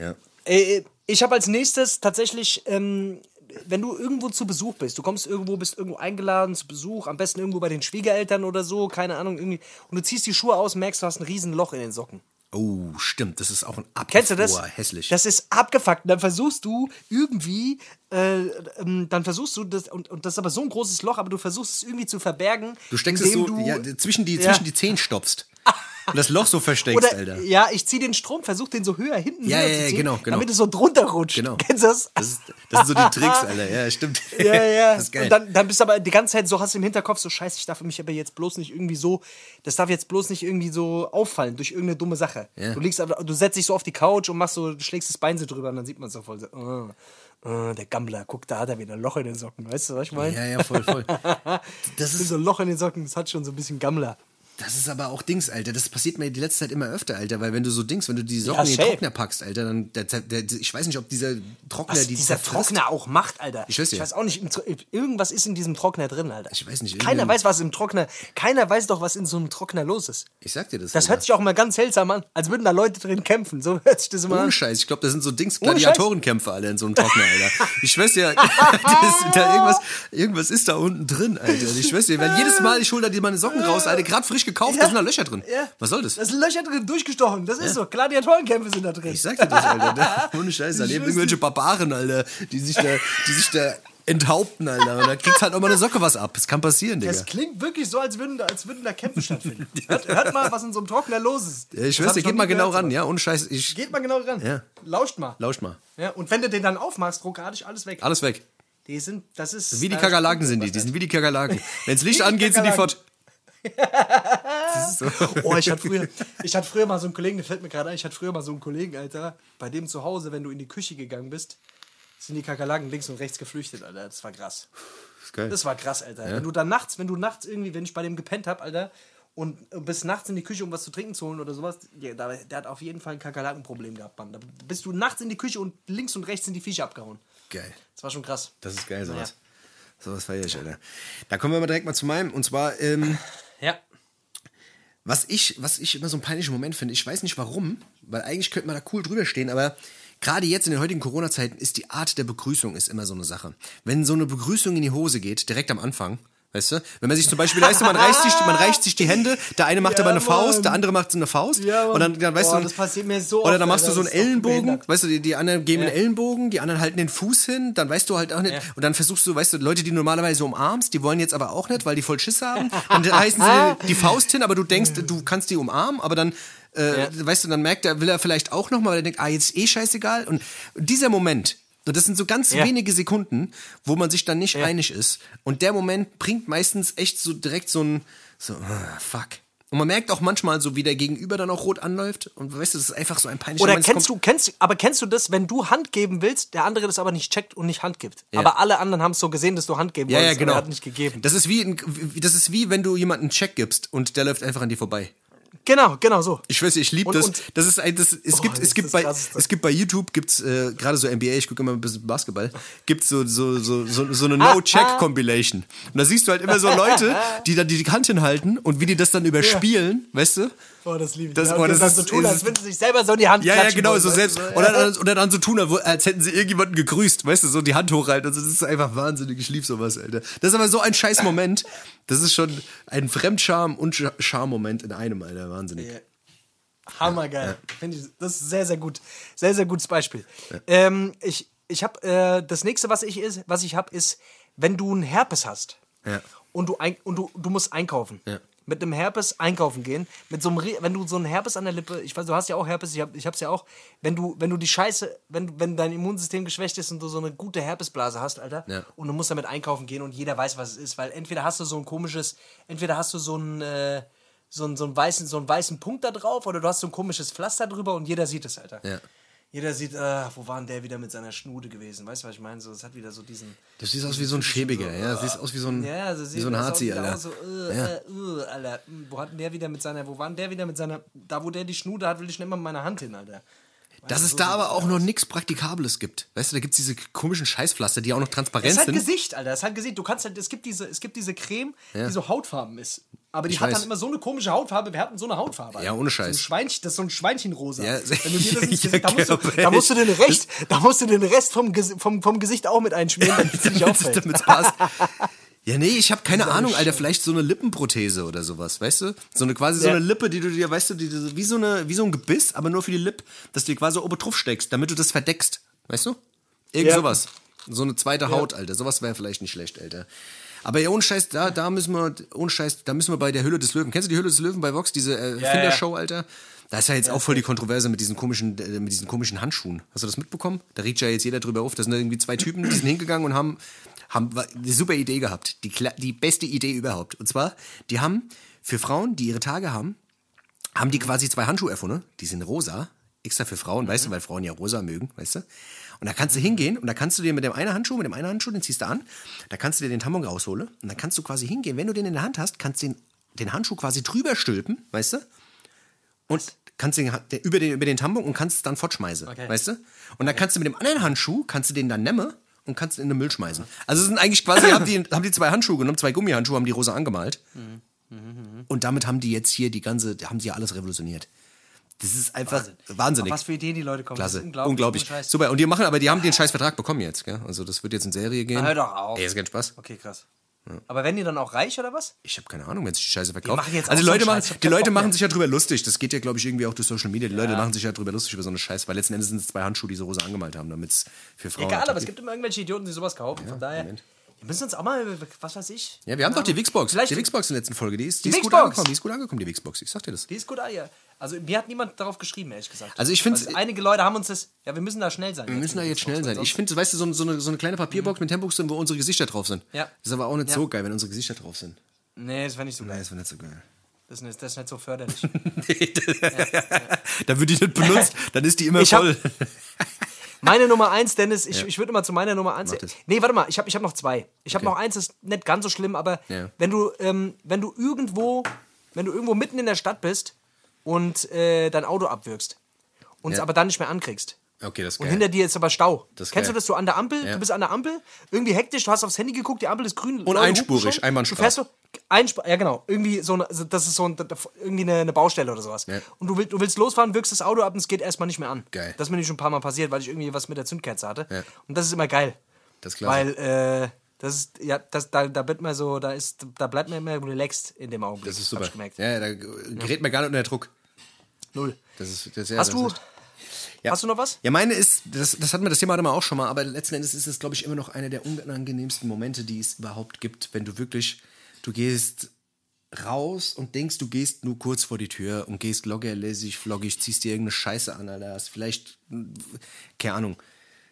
Ja. Äh, ich habe als nächstes tatsächlich, ähm, wenn du irgendwo zu Besuch bist, du kommst irgendwo, bist irgendwo eingeladen zu Besuch, am besten irgendwo bei den Schwiegereltern oder so, keine Ahnung, irgendwie, und du ziehst die Schuhe aus, merkst, du hast ein riesen Loch in den Socken. Oh, stimmt, das ist auch ein Abfuhr, Kennst du das? hässlich. Das ist abgefuckt. Und dann versuchst du irgendwie, äh, ähm, dann versuchst du das, und, und das ist aber so ein großes Loch, aber du versuchst es irgendwie zu verbergen. du steckst es so du, ja, zwischen, die, Ja. zwischen die Zehen stopfst. und das Loch so versteckst, Oder, Alter. ja, ich zieh den Strom, versuch den so höher hinten Ja, höher ja, zu ja, ziehen, genau, genau. damit es so drunter rutscht. Genau. Kennst du das? Das, ist, das sind so die Tricks, Alter. Ja, stimmt. Ja, ja. Das ist geil. Und dann, dann bist du aber die ganze Zeit so, hast du im Hinterkopf so, scheiße, ich darf mich aber jetzt bloß nicht irgendwie so, das darf jetzt bloß nicht irgendwie so auffallen durch irgendeine dumme Sache. Ja. Du liegst aber, du setzt dich so auf die Couch und machst so, du schlägst das Bein so drüber und dann sieht man so voll so, oh, oh, der Gammler, guck, da hat er wieder ein Loch in den Socken, weißt du, was ich meine? ja, ja, voll, voll. Das ist, so ein Loch in den Socken, das hat schon so ein bisschen Gammler. Das ist aber auch Dings, Alter. Das passiert mir die letzte Zeit immer öfter, Alter. Weil wenn du so Dings, wenn du die Socken Ja, in den. Trockner packst, Alter, dann, der, der, der, ich weiß nicht, ob dieser Trockner Was die dieser zerfrisst. Trockner auch macht, Alter. Ich weiß ja. Ich weiß auch nicht, irgendwas ist in diesem Trockner drin, Alter. Ich weiß nicht, Keiner weiß, was im Trockner, keiner weiß doch, was in so einem Trockner los ist. Ich sag dir das. Das Alter. hört sich auch mal ganz seltsam an, als würden da Leute drin kämpfen. So hört sich das immer Ohne an. Scheiß, ich glaube, das sind so Dings, Ohne Scheiß? Gladiatorenkämpfe alle in so einem Trockner, Alter. Ich dir, das, da irgendwas, irgendwas ist da unten drin, Alter. Ich schwör's dir, wenn jedes Mal ich hol da die meine Socken raus, Alter, gerade frisch gekauft, da sind da Löcher drin. Ja. Was soll das? Da sind Löcher drin, durchgestochen. Das ist so. Gladiatorenkämpfe sind da drin. Ich sag dir das, Alter. Da, ohne Scheiß, da leben irgendwelche Barbaren, Alter, die sich da, die sich da enthaupten, Alter. Und da kriegst halt auch mal eine Socke was ab. Das kann passieren, Digga. Das klingt wirklich so, als würden da, als würden da Kämpfe stattfinden. hört, hört mal, was in so einem Trockner los ist. Ja, ich schwör's dir, geht mal genau ran, ja, ohne Scheiß, ich, Geht mal genau ran. Ja. Lauscht mal. lauscht mal. Ja, und wenn du den dann aufmachst, ruckartig alles weg. Alles weg. Die sind, das ist. Wie die Kakerlaken sind die, die sind wie die Kakerlaken. Wenn's Licht angeht, sind die fort. So. Oh, ich hatte früher, ich hatte früher mal so einen Kollegen, der fällt mir gerade ein, ich hatte früher mal so einen Kollegen, Alter, bei dem zu Hause, wenn du in die Küche gegangen bist, sind die Kakerlaken links und rechts geflüchtet, Alter. Das war krass. Das. Das war krass, Alter. Wenn du dann nachts, wenn du nachts irgendwie, wenn ich bei dem gepennt hab, Alter, und bis nachts in die Küche, um was zu trinken zu holen oder sowas, ja, da, der hat auf jeden Fall ein Kakerlakenproblem gehabt, Mann. Da bist du nachts in die Küche und links und rechts sind die Viecher abgehauen. Geil. Das war schon krass. Das ist geil, sowas. Naja. Sowas feier ich, Alter. Da kommen wir mal direkt mal zu meinem. Und zwar, ähm, Ja. was ich, was ich immer so einen peinlichen Moment finde, ich weiß nicht warum, weil eigentlich könnte man da cool drüber stehen, aber gerade jetzt in den heutigen Corona-Zeiten ist die Art der Begrüßung ist immer so eine Sache. Wenn so eine Begrüßung in die Hose geht, direkt am Anfang, weißt du, wenn man sich zum Beispiel, weißt du, man reicht sich, man reicht sich die Hände, der eine macht Ja, aber eine Faust, Mann. der andere macht so eine Faust Ja, und dann, dann weißt Boah, du, das passiert mir so oder dann machst du Alter, so einen Ellenbogen, weißt du, die, die anderen geben Ja. einen Ellenbogen, die anderen halten den Fuß hin, dann weißt du halt auch nicht, Ja. und dann versuchst du, weißt du, Leute, die du normalerweise umarmst, die wollen jetzt aber auch nicht, weil die voll Schiss haben, dann reißen sie die Faust hin, aber du denkst, du kannst die umarmen, aber dann, äh, weißt du, dann merkt er, will er vielleicht auch nochmal, weil er denkt, ah, jetzt ist eh scheißegal, und dieser Moment, und das sind so ganz Ja. wenige Sekunden, wo man sich dann nicht Ja. einig ist. Und der Moment bringt meistens echt so direkt so ein, so, ah, fuck. Und man merkt auch manchmal so, wie der Gegenüber dann auch rot anläuft. Und weißt du, das ist einfach so ein peinlicher Oder Moment. Kennst du, kennst, aber kennst du das, wenn du Hand geben willst, der andere das aber nicht checkt und nicht Hand gibt? Ja. Aber alle anderen haben es so gesehen, dass du Hand geben Ja, ja, wolltest, genau. aber er hat nicht gegeben. Das ist wie, ein, das ist wie, wenn du jemanden einen Check gibst und der läuft einfach an dir vorbei. Genau, genau so. Ich weiß, ich liebe das. und- das ist ein, das, es Oh, gibt, es gibt bei, es gibt bei YouTube gibt's äh, gerade so NBA. Ich gucke immer ein bisschen Basketball. Gibt's so so so so, so eine No-Check-Compilation. Und da siehst du halt immer so Leute, die dann die Hand hinhalten und wie die das dann überspielen, weißt du? Oh, das liebe ich. Das- Ja, und das dann ist- so tun, als würden sie sich selber so in die Hand Ja, ja, genau, wollen, so weißt selbst. Oder dann, oder dann so tun, als hätten sie irgendjemanden gegrüßt, weißt du, so die Hand hochhalten. Also, das ist einfach wahnsinnig. Ich liebe sowas, Alter. Das ist aber so ein scheiß Moment. Das ist schon ein Fremdscham- und Charme-Moment in einem, Alter. Wahnsinnig. Ja. Hammergeil. Finde ich, das ist sehr, sehr gut. Sehr, sehr gutes Beispiel. Ähm, ich ich habe äh, das nächste, was ich was ich habe, ist, wenn du einen Herpes hast Ja. und du ein, und du, du musst einkaufen. Mit einem Herpes einkaufen gehen, mit so einem, wenn du so einen Herpes an der Lippe, ich weiß, du hast ja auch Herpes, ich, hab, ich hab's ja auch, wenn du, wenn du die Scheiße, wenn, wenn dein Immunsystem geschwächt ist und du so eine gute Herpesblase hast, Alter, Ja. und du musst damit einkaufen gehen und jeder weiß, was es ist, weil entweder hast du so ein komisches, entweder hast du so ein, äh, so einen, so, einen weißen, so einen weißen Punkt da drauf oder du hast so ein komisches Pflaster drüber und jeder sieht es, Alter. Ja. Jeder sieht, äh, wo war denn der wieder mit seiner Schnude gewesen? Weißt du, was ich meine? So, es hat wieder so diesen. Das sieht aus wie so ein Schäbiger, ja. Das sieht aus wie so ein, Ja, so wie so ein Harzi, Alter. So, äh, Ja. äh, äh, Alter. Hm, Wo hat denn der wieder mit seiner, wo war denn der wieder mit seiner, da wo der die Schnude hat, will ich nicht mal mit meiner Hand hin, Alter. Dass Also es so da aber auch noch nichts Praktikables gibt. Weißt du, da gibt's diese komischen Scheißpflaster, die auch noch transparent Es hat sind. Gesicht, Alter. Es hat Gesicht. Du kannst halt, es gibt diese, es gibt diese Creme, Ja. die so hautfarben ist. Aber die Ich hat weiß. dann immer so eine komische Hautfarbe. Wir hatten so eine Hautfarbe. Ja, ohne So ein Scheiß. Schweinchen, das ist so ein Schweinchenrosa. Ja, Wenn du dir das ins ja, Gesicht, da, musst du, genau. da, musst du den Rest, da musst du den Rest vom, vom, vom Gesicht auch mit einschmieren, damit es nicht auffällt. passt. Ja, nee, ich habe keine Ahnung, Alter. Vielleicht so eine Lippenprothese oder sowas, weißt du? So eine quasi so Ja. eine Lippe, die du dir, weißt du, die, die, wie, so eine, wie so ein Gebiss, aber nur für die Lippe, dass du dir quasi oben drauf steckst, damit du das verdeckst. Weißt du? Irgend Ja. sowas. So eine zweite Haut, Alter. Sowas wäre vielleicht nicht schlecht, Alter. Aber ja, ohne Scheiß, da, da müssen wir, ohne Scheiß, da müssen wir bei der Hülle des Löwen. Kennst du die Hülle des Löwen bei Vox, diese äh, Ja, Findershow, Alter? Da ist ja jetzt auch voll die Kontroverse mit diesen komischen, äh, mit diesen komischen Handschuhen. Hast du das mitbekommen? Da regt ja jetzt jeder drüber auf. Das sind irgendwie zwei Typen, die sind hingegangen und haben, haben eine super Idee gehabt. Die, die beste Idee überhaupt. Und zwar, die haben für Frauen, die ihre Tage haben, haben die quasi zwei Handschuhe erfunden. Die sind rosa. Extra für Frauen, weißt du, weil Frauen ja rosa mögen, weißt du? Und da kannst du hingehen und da kannst du dir mit dem einen Handschuh, mit dem einen Handschuh, den ziehst du an, da kannst du dir den Tampon rausholen und dann kannst du quasi hingehen. Wenn du den in der Hand hast, kannst du den, den Handschuh quasi drüber stülpen, weißt du? Und kannst den, den, über, den, über den Tampon und kannst es dann fortschmeißen, Okay. weißt du? Und dann kannst du mit dem anderen Handschuh, kannst du den dann nehmen und kannst ihn in den Müll schmeißen. Also es sind eigentlich quasi, haben die, haben die zwei Handschuhe genommen, zwei Gummihandschuhe, haben die rosa angemalt. Und damit haben die jetzt hier die ganze, haben sie ja alles revolutioniert. Das ist einfach wahnsinnig. Auf was für Ideen die Leute kommen. Das Klasse. ist unglaublich. Unglaublich. Scheiß. Super. Und die machen, aber die haben den Scheißvertrag bekommen jetzt, gell? Also das wird jetzt in Serie gehen. Hör doch auf. Ey, ist kein Spaß. Okay, krass. Aber werden die dann auch reich oder was? Ich habe keine Ahnung, wenn sich die Scheiße verkauft. machen jetzt also die Leute, so machen, die Leute machen sich ja drüber lustig. Das geht ja, glaube ich, irgendwie auch durch Social Media. Die Leute machen sich ja drüber lustig über so eine Scheiße, weil letzten Endes sind es zwei Handschuhe, die so rosa angemalt haben, damit es für Frauen. Egal, aber es gibt immer irgendwelche Idioten, die sowas kaufen. Von daher, Moment. wir müssen uns auch mal, was weiß ich. Ja, wir haben doch die Wixbox. Vielleicht- Die Wixbox in der letzten Folge. Die ist, die Die ist gut angekommen. Die ist gut angekommen, die Wixbox. Ich sag dir das. Die ist gut, ah, ja. Also mir hat niemand darauf geschrieben, ehrlich gesagt. Also ich find's- Also einige Leute haben uns das, ja, wir müssen da schnell sein. Wir müssen da jetzt schnell sein. Ich finde, weißt du, so, so, eine, so eine kleine Papierbox mit Tempox drin, wo unsere Gesichter drauf sind. Ja. Das ist aber auch nicht Ja. so geil, wenn unsere Gesichter drauf sind. Nee, das wäre nicht so geil. das wäre nicht so geil. Das ist nicht, das ist nicht so förderlich. Da wird die nicht benutzt, dann ist die immer Ich hab- voll. Meine Nummer eins, Dennis, ich, ich würde immer zu meiner Nummer eins. Nee, warte mal, ich habe ich hab noch zwei. Ich habe Okay. noch eins, das ist nicht ganz so schlimm, aber Ja. wenn du, ähm, wenn du irgendwo, wenn du irgendwo mitten in der Stadt bist und äh, dein Auto abwürgst und es Ja. aber dann nicht mehr ankriegst. Okay, das ist Und geil. hinter dir ist aber Stau. Das Kennst geil. du das so an der Ampel? Ja. Du bist an der Ampel, irgendwie hektisch, du hast aufs Handy geguckt, die Ampel ist grün. Hupen einspurig. Einbahnstraße. Du fährst so, einspur, ja genau, irgendwie so, eine, das ist so ein, irgendwie eine, eine Baustelle oder sowas. Ja. Und du, willst, du willst losfahren, wirkst das Auto ab und es geht erstmal nicht mehr an. Geil. Das ist mir nicht schon ein paar Mal passiert, weil ich irgendwie was mit der Zündkerze hatte. Ja. Und das ist immer geil. Das ist klasse. Weil, äh, das ist, ja, das, da, da wird man so, da ist, da bleibt man immer relaxed in dem Augenblick. Das ist super. Ja, da gerät man gar nicht unter Druck. Null. Das ist, das ist Hast du, Ja. hast du noch was? Ja, meine ist, das, das hatten wir das Thema mal auch schon mal, aber letzten Endes ist es, glaube ich, immer noch einer der unangenehmsten Momente, die es überhaupt gibt, wenn du wirklich, du gehst raus und denkst, du gehst nur kurz vor die Tür und gehst loggerlässig, floggig, ziehst dir irgendeine Scheiße an, Alter. Hast vielleicht, keine Ahnung.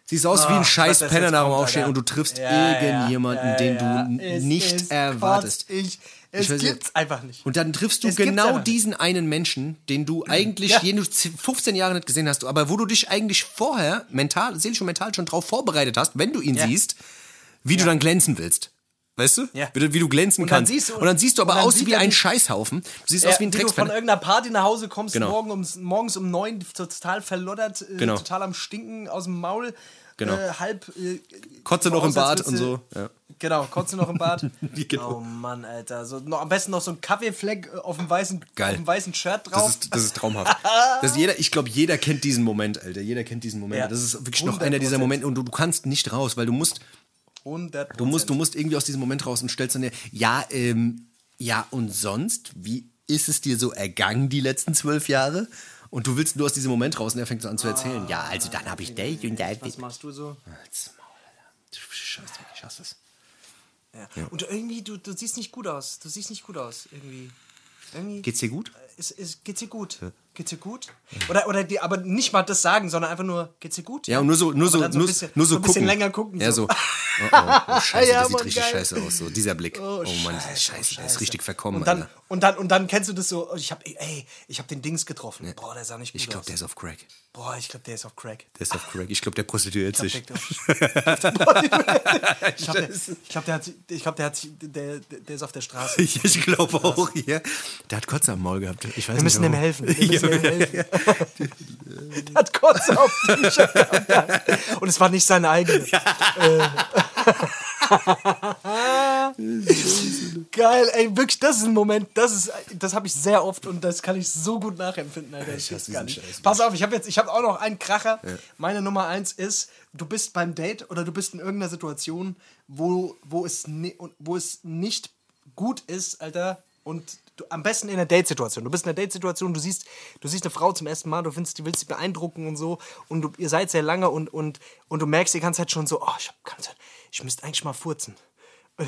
Siehst aus wie ein Ach, scheiß Penner nach dem Aufstehen und du triffst Ja, irgendjemanden, ja, den du es- nicht es erwartest. Ich, es Ich weiß nicht. gibt's einfach nicht. Und dann triffst du Es gibt's genau diesen einen Menschen, den du eigentlich, Ja. den du 15 Jahre nicht gesehen hast, aber wo du dich eigentlich vorher mental, seelisch und mental schon drauf vorbereitet hast, wenn du ihn siehst, wie du dann glänzen willst. Weißt du? Ja. Wie, du- wie du glänzen kannst. du- und dann siehst du aber aus wie ein Scheißhaufen. Du siehst Ja, aus wie ein wie du von irgendeiner Party nach Hause kommst, Genau. morgen um, morgens um neun, total verloddert, äh, Genau. total am Stinken aus dem Maul, Genau. äh, halb. Äh, Kotze noch im Bad und so. Ja. Genau, kotze noch im Bad. Genau. Oh Mann, Alter. So, noch, am besten noch so ein Kaffeefleck äh, auf dem weißen, Geil. auf dem weißen Shirt Das drauf. ist, das ist traumhaft. Das ist jeder, ich glaube, jeder kennt diesen Moment, Alter. Jeder kennt diesen Moment. Ja. Das ist wirklich noch einer dieser 100%. Momente und du, du kannst nicht raus, weil du musst, 100 Du musst, du musst irgendwie aus diesem Moment raus und stellst dann dir, ja, ähm, ja, und sonst, wie ist es dir so ergangen die letzten zwölf Jahre? Und du willst nur aus diesem Moment raus und er fängt so an zu erzählen. ja, also dann habe ich dich und da. Was machst du so? Halt's Maul, Alter. Scheiß weg, ich hasse es. Ja. Und irgendwie, du, du siehst nicht gut aus. Du siehst nicht gut aus. Irgendwie. irgendwie Geht's dir gut? ist, ist, geht's dir gut? Geht's dir gut? Oder, oder die, aber nicht mal das sagen, sondern einfach nur, geht's dir gut? Ja, und nur so, nur so, so nur, ein bisschen- nur so so ein bisschen gucken. länger gucken, Ja, so. Oh, oh, oh scheiße, Ja, das sieht Mann, richtig geil. scheiße aus. So, dieser Blick. Oh, Oh, Mann, scheiße, scheiße, der ist richtig verkommen, Und dann, Alter. und dann, und dann kennst du das so, oh, ich hab, ey, ich hab den Dings getroffen. Boah, der sah nicht gut Ich glaube, der ist auf Crack. Boah, ich glaube, der ist auf Crack. Der ist auf Crack. Ich glaube, der prostituiert sich. Ich glaube, der, ich glaub, der, hat, ich glaube, der hat, der, der ist auf der Straße. Ich, glaube auch, ja. Der hat Kotze am Maul gehabt. Ich weiß Wir müssen nicht, ihm helfen. Wir müssen Ja, ihm helfen. Der hat kurz auf Shirt gehabt. Und es war nicht seine eigene. Äh. Geil, ey, wirklich, das ist ein Moment, das ist, das habe ich sehr oft und das kann ich so gut nachempfinden, Alter. Ich gibt's gar nicht. Scheiß. Pass auf, ich habe jetzt, ich habe auch noch einen Kracher. Meine Nummer eins ist, du bist beim Date oder du bist in irgendeiner Situation, wo, wo, es, wo es nicht gut ist, Alter, und du, am besten in einer Date-Situation. Du bist in einer Date-Situation, du siehst, du siehst eine Frau zum ersten Mal, du findest, du willst sie beeindrucken und so, und du, ihr seid sehr lange und, und, und du merkst die ganze Zeit schon so, oh, ich, hab ganze Zeit, ich müsste eigentlich mal furzen.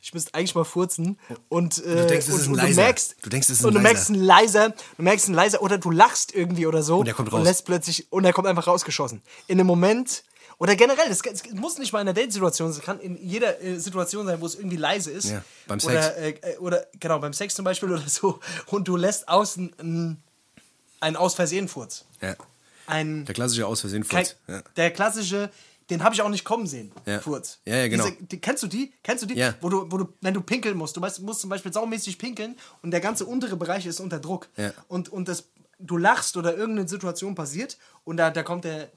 Ich müsste eigentlich mal furzen und, äh, denkst, es und, ist ein und du leiser. merkst, Du denkst, es ist ein und du leiser. merkst du merkst ein leiser oder du lachst irgendwie oder so Und der kommt raus. und lässt plötzlich und er kommt einfach rausgeschossen. In einem Moment oder generell, es, es muss nicht mal in der Date-Situation, sein, es kann in jeder äh, Situation sein, wo es irgendwie leise ist. Ja, beim oder, Sex. Äh, äh, oder genau, beim Sex zum Beispiel oder so. Und du lässt außen einen, einen aus Versehen Furz. Ja. Ein, Der klassische aus Versehen kein, Furz. Ja. Der klassische, den habe ich auch nicht kommen sehen. Ja. Furz. Ja, ja, genau. Diese, die, kennst du die? Kennst du die? Ja. Wo, du, wo du, wenn du pinkeln musst, du weißt, musst zum Beispiel saumäßig pinkeln und der ganze untere Bereich ist unter Druck. Ja. Und, und das, du lachst oder irgendeine Situation passiert und da, da kommt der.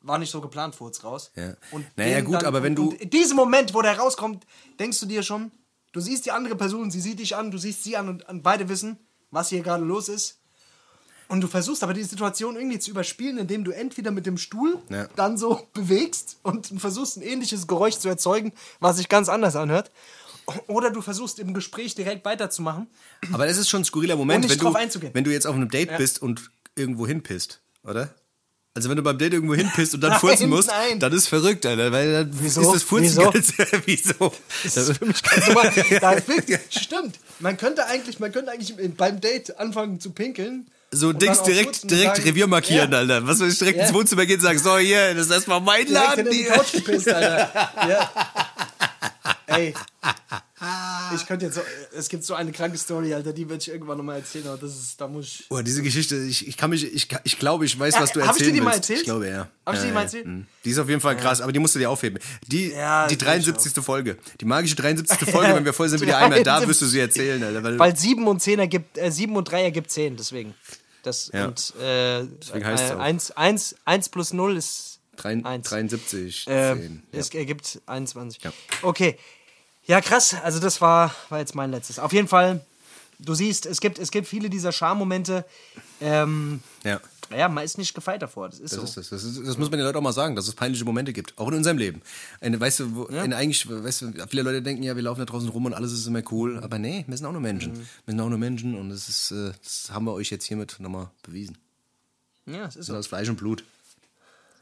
War nicht so geplant, Furz raus. Ja. Und Naja, gut, aber wenn du- in diesem Moment, wo der rauskommt, denkst du dir schon, du siehst die andere Person, sie sieht dich an, du siehst sie an und, und beide wissen, was hier gerade los ist. Und du versuchst aber die Situation irgendwie zu überspielen, indem du entweder mit dem Stuhl Ja. dann so bewegst und versuchst ein ähnliches Geräusch zu erzeugen, was sich ganz anders anhört. Oder du versuchst im Gespräch direkt weiterzumachen. Aber das ist schon ein skurriler Moment, wenn, du, wenn du jetzt auf einem Date Ja. bist und irgendwo hinpisst, oder? Also wenn du beim Date irgendwo hinpisst und dann Nein, furzen musst, nein. dann ist verrückt, Alter, weil dann Wieso? ist das Furzen Wieso? ganz, wieso? Das ist für mich ganz normal. Stimmt. Man könnte eigentlich, man könnte eigentlich beim Date anfangen zu pinkeln. So Dings direkt, direkt sagen, Revier markieren, ja, Alter. Was, wenn ich direkt Ja. ins Wohnzimmer gehen und sagen, so, hier, das ist erstmal mein Direkt Laden. hinter die hier. Couch gepisst, Alter. Ja. Ey. Ich könnte jetzt so, es gibt so eine kranke Story, Alter, die werde ich irgendwann nochmal erzählen, aber das ist, da muss ich. Boah, diese Geschichte, ich, ich kann mich, ich, ich glaube, ich weiß, Ja, was du hab ich dir die mal willst. erzählt? Ich glaube, ja. Hab ich dir die mal erzählt? Mhm. Die ist auf jeden Fall krass, aber die musst du dir aufheben. Die, Ja, die die 73. Folge. Die magische 73. Folge, wenn wir voll sind wie die Eimer, da wirst du sie erzählen, Alter. Weil, Weil 7 und 10 ergibt, äh, 7 und 3 ergibt 10, deswegen. Das, Ja. Und äh, Deswegen heißt es äh, auch. 1, 1, 1 plus 0 ist drei- 1. 73, Äh, 10. Ja. Es ergibt 21. Ja. Okay. Ja, krass. Also das war, war jetzt mein letztes. Auf jeden Fall, du siehst, es gibt, es gibt viele dieser Charmomente. Ähm, ja. ja, man ist nicht gefeit davor. Das ist Das so. ist das. Das, ist, das muss man den Leuten auch mal sagen, dass es peinliche Momente gibt. Auch in unserem Leben. Eine, weißt du, wo, eine, eigentlich, weißt du, viele Leute denken ja, wir laufen da draußen rum und alles ist immer cool. Aber nee, wir sind auch nur Menschen. Mhm. Wir sind auch nur Menschen und das ist, äh, das haben wir euch jetzt hiermit nochmal bewiesen. Ja, es ist so. aus Fleisch und Blut.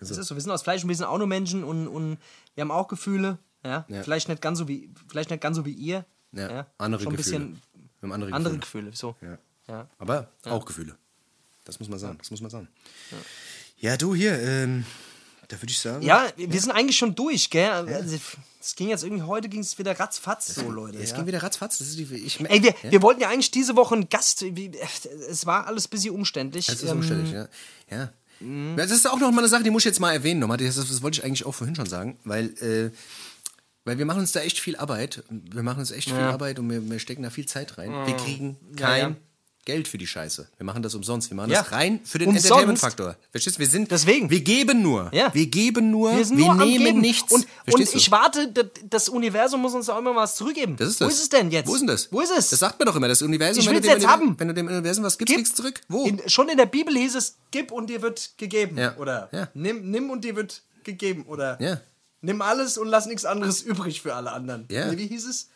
Es ist so. Wir sind aus Fleisch und wir sind auch nur Menschen und, und wir haben auch Gefühle. Ja? Ja. Vielleicht, nicht ganz so wie, vielleicht nicht ganz so wie ihr. Ja, andere Schon ein Gefühle. bisschen Wir haben andere, andere Gefühle. Gefühle. So. Ja. Ja. Aber auch Gefühle. Das muss man sagen. Das muss man sagen. Ja, du hier, ähm, da würde ich sagen. Ja, wir sind eigentlich schon durch, gell? Also, Es ging jetzt irgendwie, heute ging es wieder ratzfatz so, Leute. Es ja. ging wieder ratzfatz. Das ist die, ich, Ey, wir, ja? wir wollten ja eigentlich diese Woche einen Gast. Es war alles ein bisschen umständlich. Das ist Ähm, umständlich, ja. Ja. Ja, Das ist auch noch mal eine Sache, die muss ich jetzt mal erwähnen. Nochmal. Das, das wollte ich eigentlich auch vorhin schon sagen, weil, äh, weil wir machen uns da echt viel Arbeit. Wir machen uns echt viel Arbeit und wir, wir stecken da viel Zeit rein. Wir kriegen Ja, kein ja. Geld für die Scheiße. Wir machen das umsonst. Wir machen Ja. das rein für den. Entertainment-Faktor. Verstehst du? Wir sind. Deswegen. Wir geben nur. Ja. Wir geben nur. Wir sind wir nur am nehmen Geben. nichts. Und, und ich warte, das, Universum muss uns auch immer was zurückgeben. Das ist Wo das. ist es denn jetzt? Wo ist denn das? Wo ist es? Das sagt man doch immer, das Universum. Ich wenn will's du dem jetzt Universum- haben. Wenn du dem Universum was gibst, Gib. kriegst du zurück. Wo? In, schon in der Bibel hieß es, gib und dir wird gegeben. Ja. Oder Ja. nimm, nimm und dir wird gegeben. Oder Ja. nimm alles und lass nichts anderes übrig für alle anderen. Ja. Nee, Wie hieß es?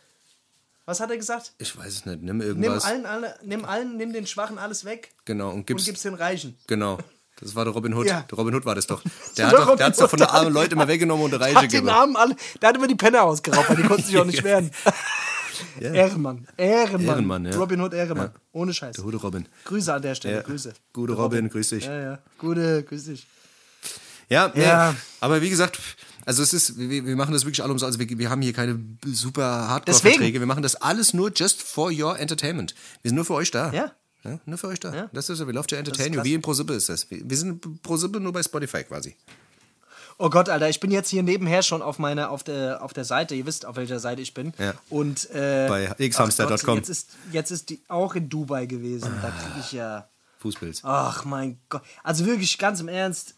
Was hat er gesagt? ich weiß es nicht. Nimm Nimm irgendwas. allen, alle, nimm allen, nimm den Schwachen alles weg Genau. Und und gib's. gib's den Reichen. Genau. Das war der Robin Hood. Ja. Der Robin Hood war das doch. Der hat doch, Robin der hat's doch von den armen Leuten immer weggenommen und der Reiche gegeben. Der hat immer die Penner ausgeraubt, weil die konnten sich auch nicht wehren. Ehrenmann, Ehrenmann. Ehrenmann, ja. Robin Hood Ehrenmann. Ohne Scheiß. Der gute Robin. Grüße an der Stelle, Ja. Grüße. Gute Robin, grüß dich. Ja, ja. Gute, grüß dich. Ja, nee. Ja. aber wie gesagt, also es ist, wir, wir machen das wirklich alle umsonst. Also wir, wir haben hier keine super. Hardcore-Verträge. Wir machen das alles nur just for your entertainment. Wir sind nur für euch da. Ja. Ja, nur für euch da. Ja. Das ist ja, we love to entertain you. Wie in ProSippe ist das. Wir wir sind ProSippe nur bei Spotify quasi. Oh Gott, Alter, ich bin jetzt hier nebenher schon auf meiner, auf der, auf der Seite. Ihr wisst, auf welcher Seite ich bin. Ja. Und äh, Bei xhamster.com. Jetzt ist, jetzt ist die auch in Dubai gewesen. Da kriege ich ja. Fußpilz. Ach mein Gott. Also wirklich, ganz im Ernst,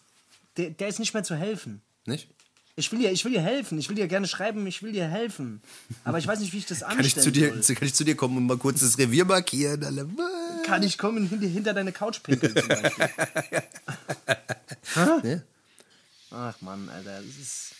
der, der ist nicht mehr zu helfen. Nicht? Ich will dir, ich will dir helfen. Ich will dir gerne schreiben, ich will dir helfen. Aber ich weiß nicht, wie ich das Kann anstellen ich, dir, soll. kann ich zu dir kommen und mal kurz das Revier markieren? Alle? Kann ich kommen und hinter, deine Couch pinkeln zum Beispiel? Hä? Ach Mann, Alter. Es ist,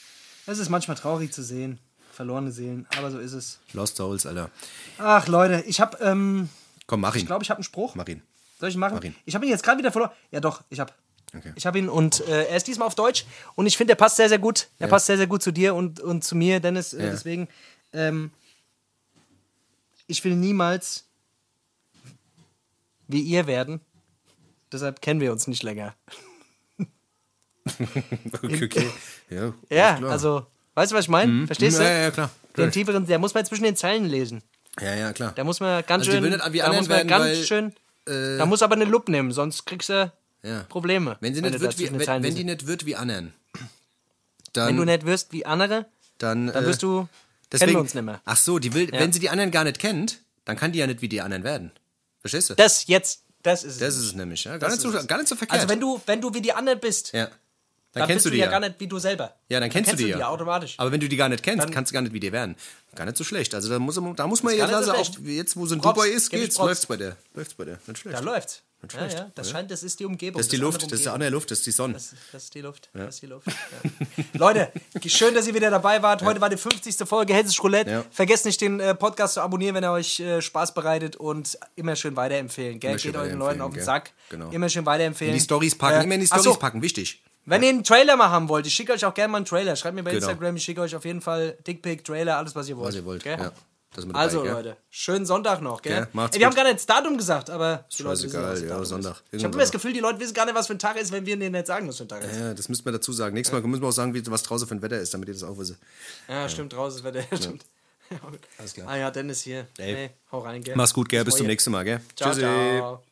es ist manchmal traurig zu sehen. Verlorene Seelen, aber so ist es. Lost Souls, Alter. Ach Leute, ich hab, ähm, Komm, mach ihn. ich glaube, ich habe einen Spruch. Mach ihn. Soll ich ihn machen? Mach ihn. Ich habe ihn jetzt gerade wieder verloren. Ja doch, ich habe. Okay. Ich habe ihn und äh, er ist diesmal auf Deutsch und ich finde, er passt sehr, sehr gut. Er passt sehr, sehr gut zu dir und, und zu mir, Dennis. Äh, Ja. Deswegen, ähm, ich will niemals wie ihr werden. Deshalb kennen wir uns nicht länger. Okay, okay. Ja, Ja, also, weißt du, was ich meine? Verstehst du? Ja, ja, klar. Den tieferen, der muss man zwischen den Zeilen lesen. Ja, ja, klar. Da muss man ganz Also die schön. will nicht wie da muss man werden, ganz weil, äh, schön. da muss aber eine Lupe nehmen, sonst kriegst du Ja. Probleme. Wenn, sie nicht wird wie, wenn, wenn die nicht wird wie anderen, dann, wenn du nicht wirst wie andere, dann, dann äh, wirst du. deswegen, kennen wir uns nicht mehr. Ach so, die will, Ja. wenn sie die anderen gar nicht kennt, dann kann die ja nicht wie die anderen werden. Verstehst du? Das jetzt, das ist es. Das ist es nämlich, ja. Gar, nicht, so, gar nicht so verkehrt. Also wenn du, wenn du wie die anderen bist, ja. Dann, dann kennst du die ja ja. gar nicht wie du selber. Ja, dann kennst, du die ja. automatisch. Aber wenn du die gar nicht kennst, Dann- kannst du gar nicht wie dir werden. Gar nicht so schlecht. Also da muss, da muss man jetzt, nicht so auch jetzt, wo sie in Props, Dubai ist, geht's, läuft's bei der. Läuft's bei der. Nicht schlecht. da läuft's. Ja, schlecht. ja, das scheint, das ist die Umgebung. das ist die andere Luft, das ist die Umgebung. andere Luft, das ist die Sonne. Das, das ist die Luft. Das ist die Luft. Ja. Leute, schön, dass ihr wieder dabei wart. Heute war die 50. Folge Hessisch Roulette. Ja. Vergesst nicht, den äh, Podcast zu abonnieren, wenn er euch äh, Spaß bereitet und immer schön weiterempfehlen. Gell? Geht euren Leuten auf den gell? Sack. Genau. Immer schön weiterempfehlen. In die Stories packen, Äh, immer in die Stories so, packen, wichtig. Wenn ihr einen Trailer mal haben wollt, ich schicke euch auch gerne mal einen Trailer. Schreibt mir bei Genau. Instagram, ich schicke euch auf jeden Fall Dickpick, Trailer, alles, was ihr wollt. Was ihr wollt. Ja. Dabei, Also, gell? Leute, schönen Sonntag noch, gell? Gell, macht's Ey, wir haben gut. gar nicht das Datum gesagt, aber scheißegal, ja, Datum Sonntag. ist. Ich habe immer das. Gefühl, die Leute wissen gar nicht, was für ein Tag ist, wenn wir denen nicht sagen, was für ein Tag ist. Ja, das müssen wir dazu sagen. Nächstes Mal müssen wir auch sagen, wie, was draußen für ein Wetter ist, damit ihr das auch wisst. Ja, stimmt, draußen ist Wetter. Stimmt. Alles klar. Ah ja, Dennis hier. Ey. Nee, hau rein, gell? Mach's gut, gell? Bis zum nächsten Mal, gell? Ciao, Tschüssi. ciao.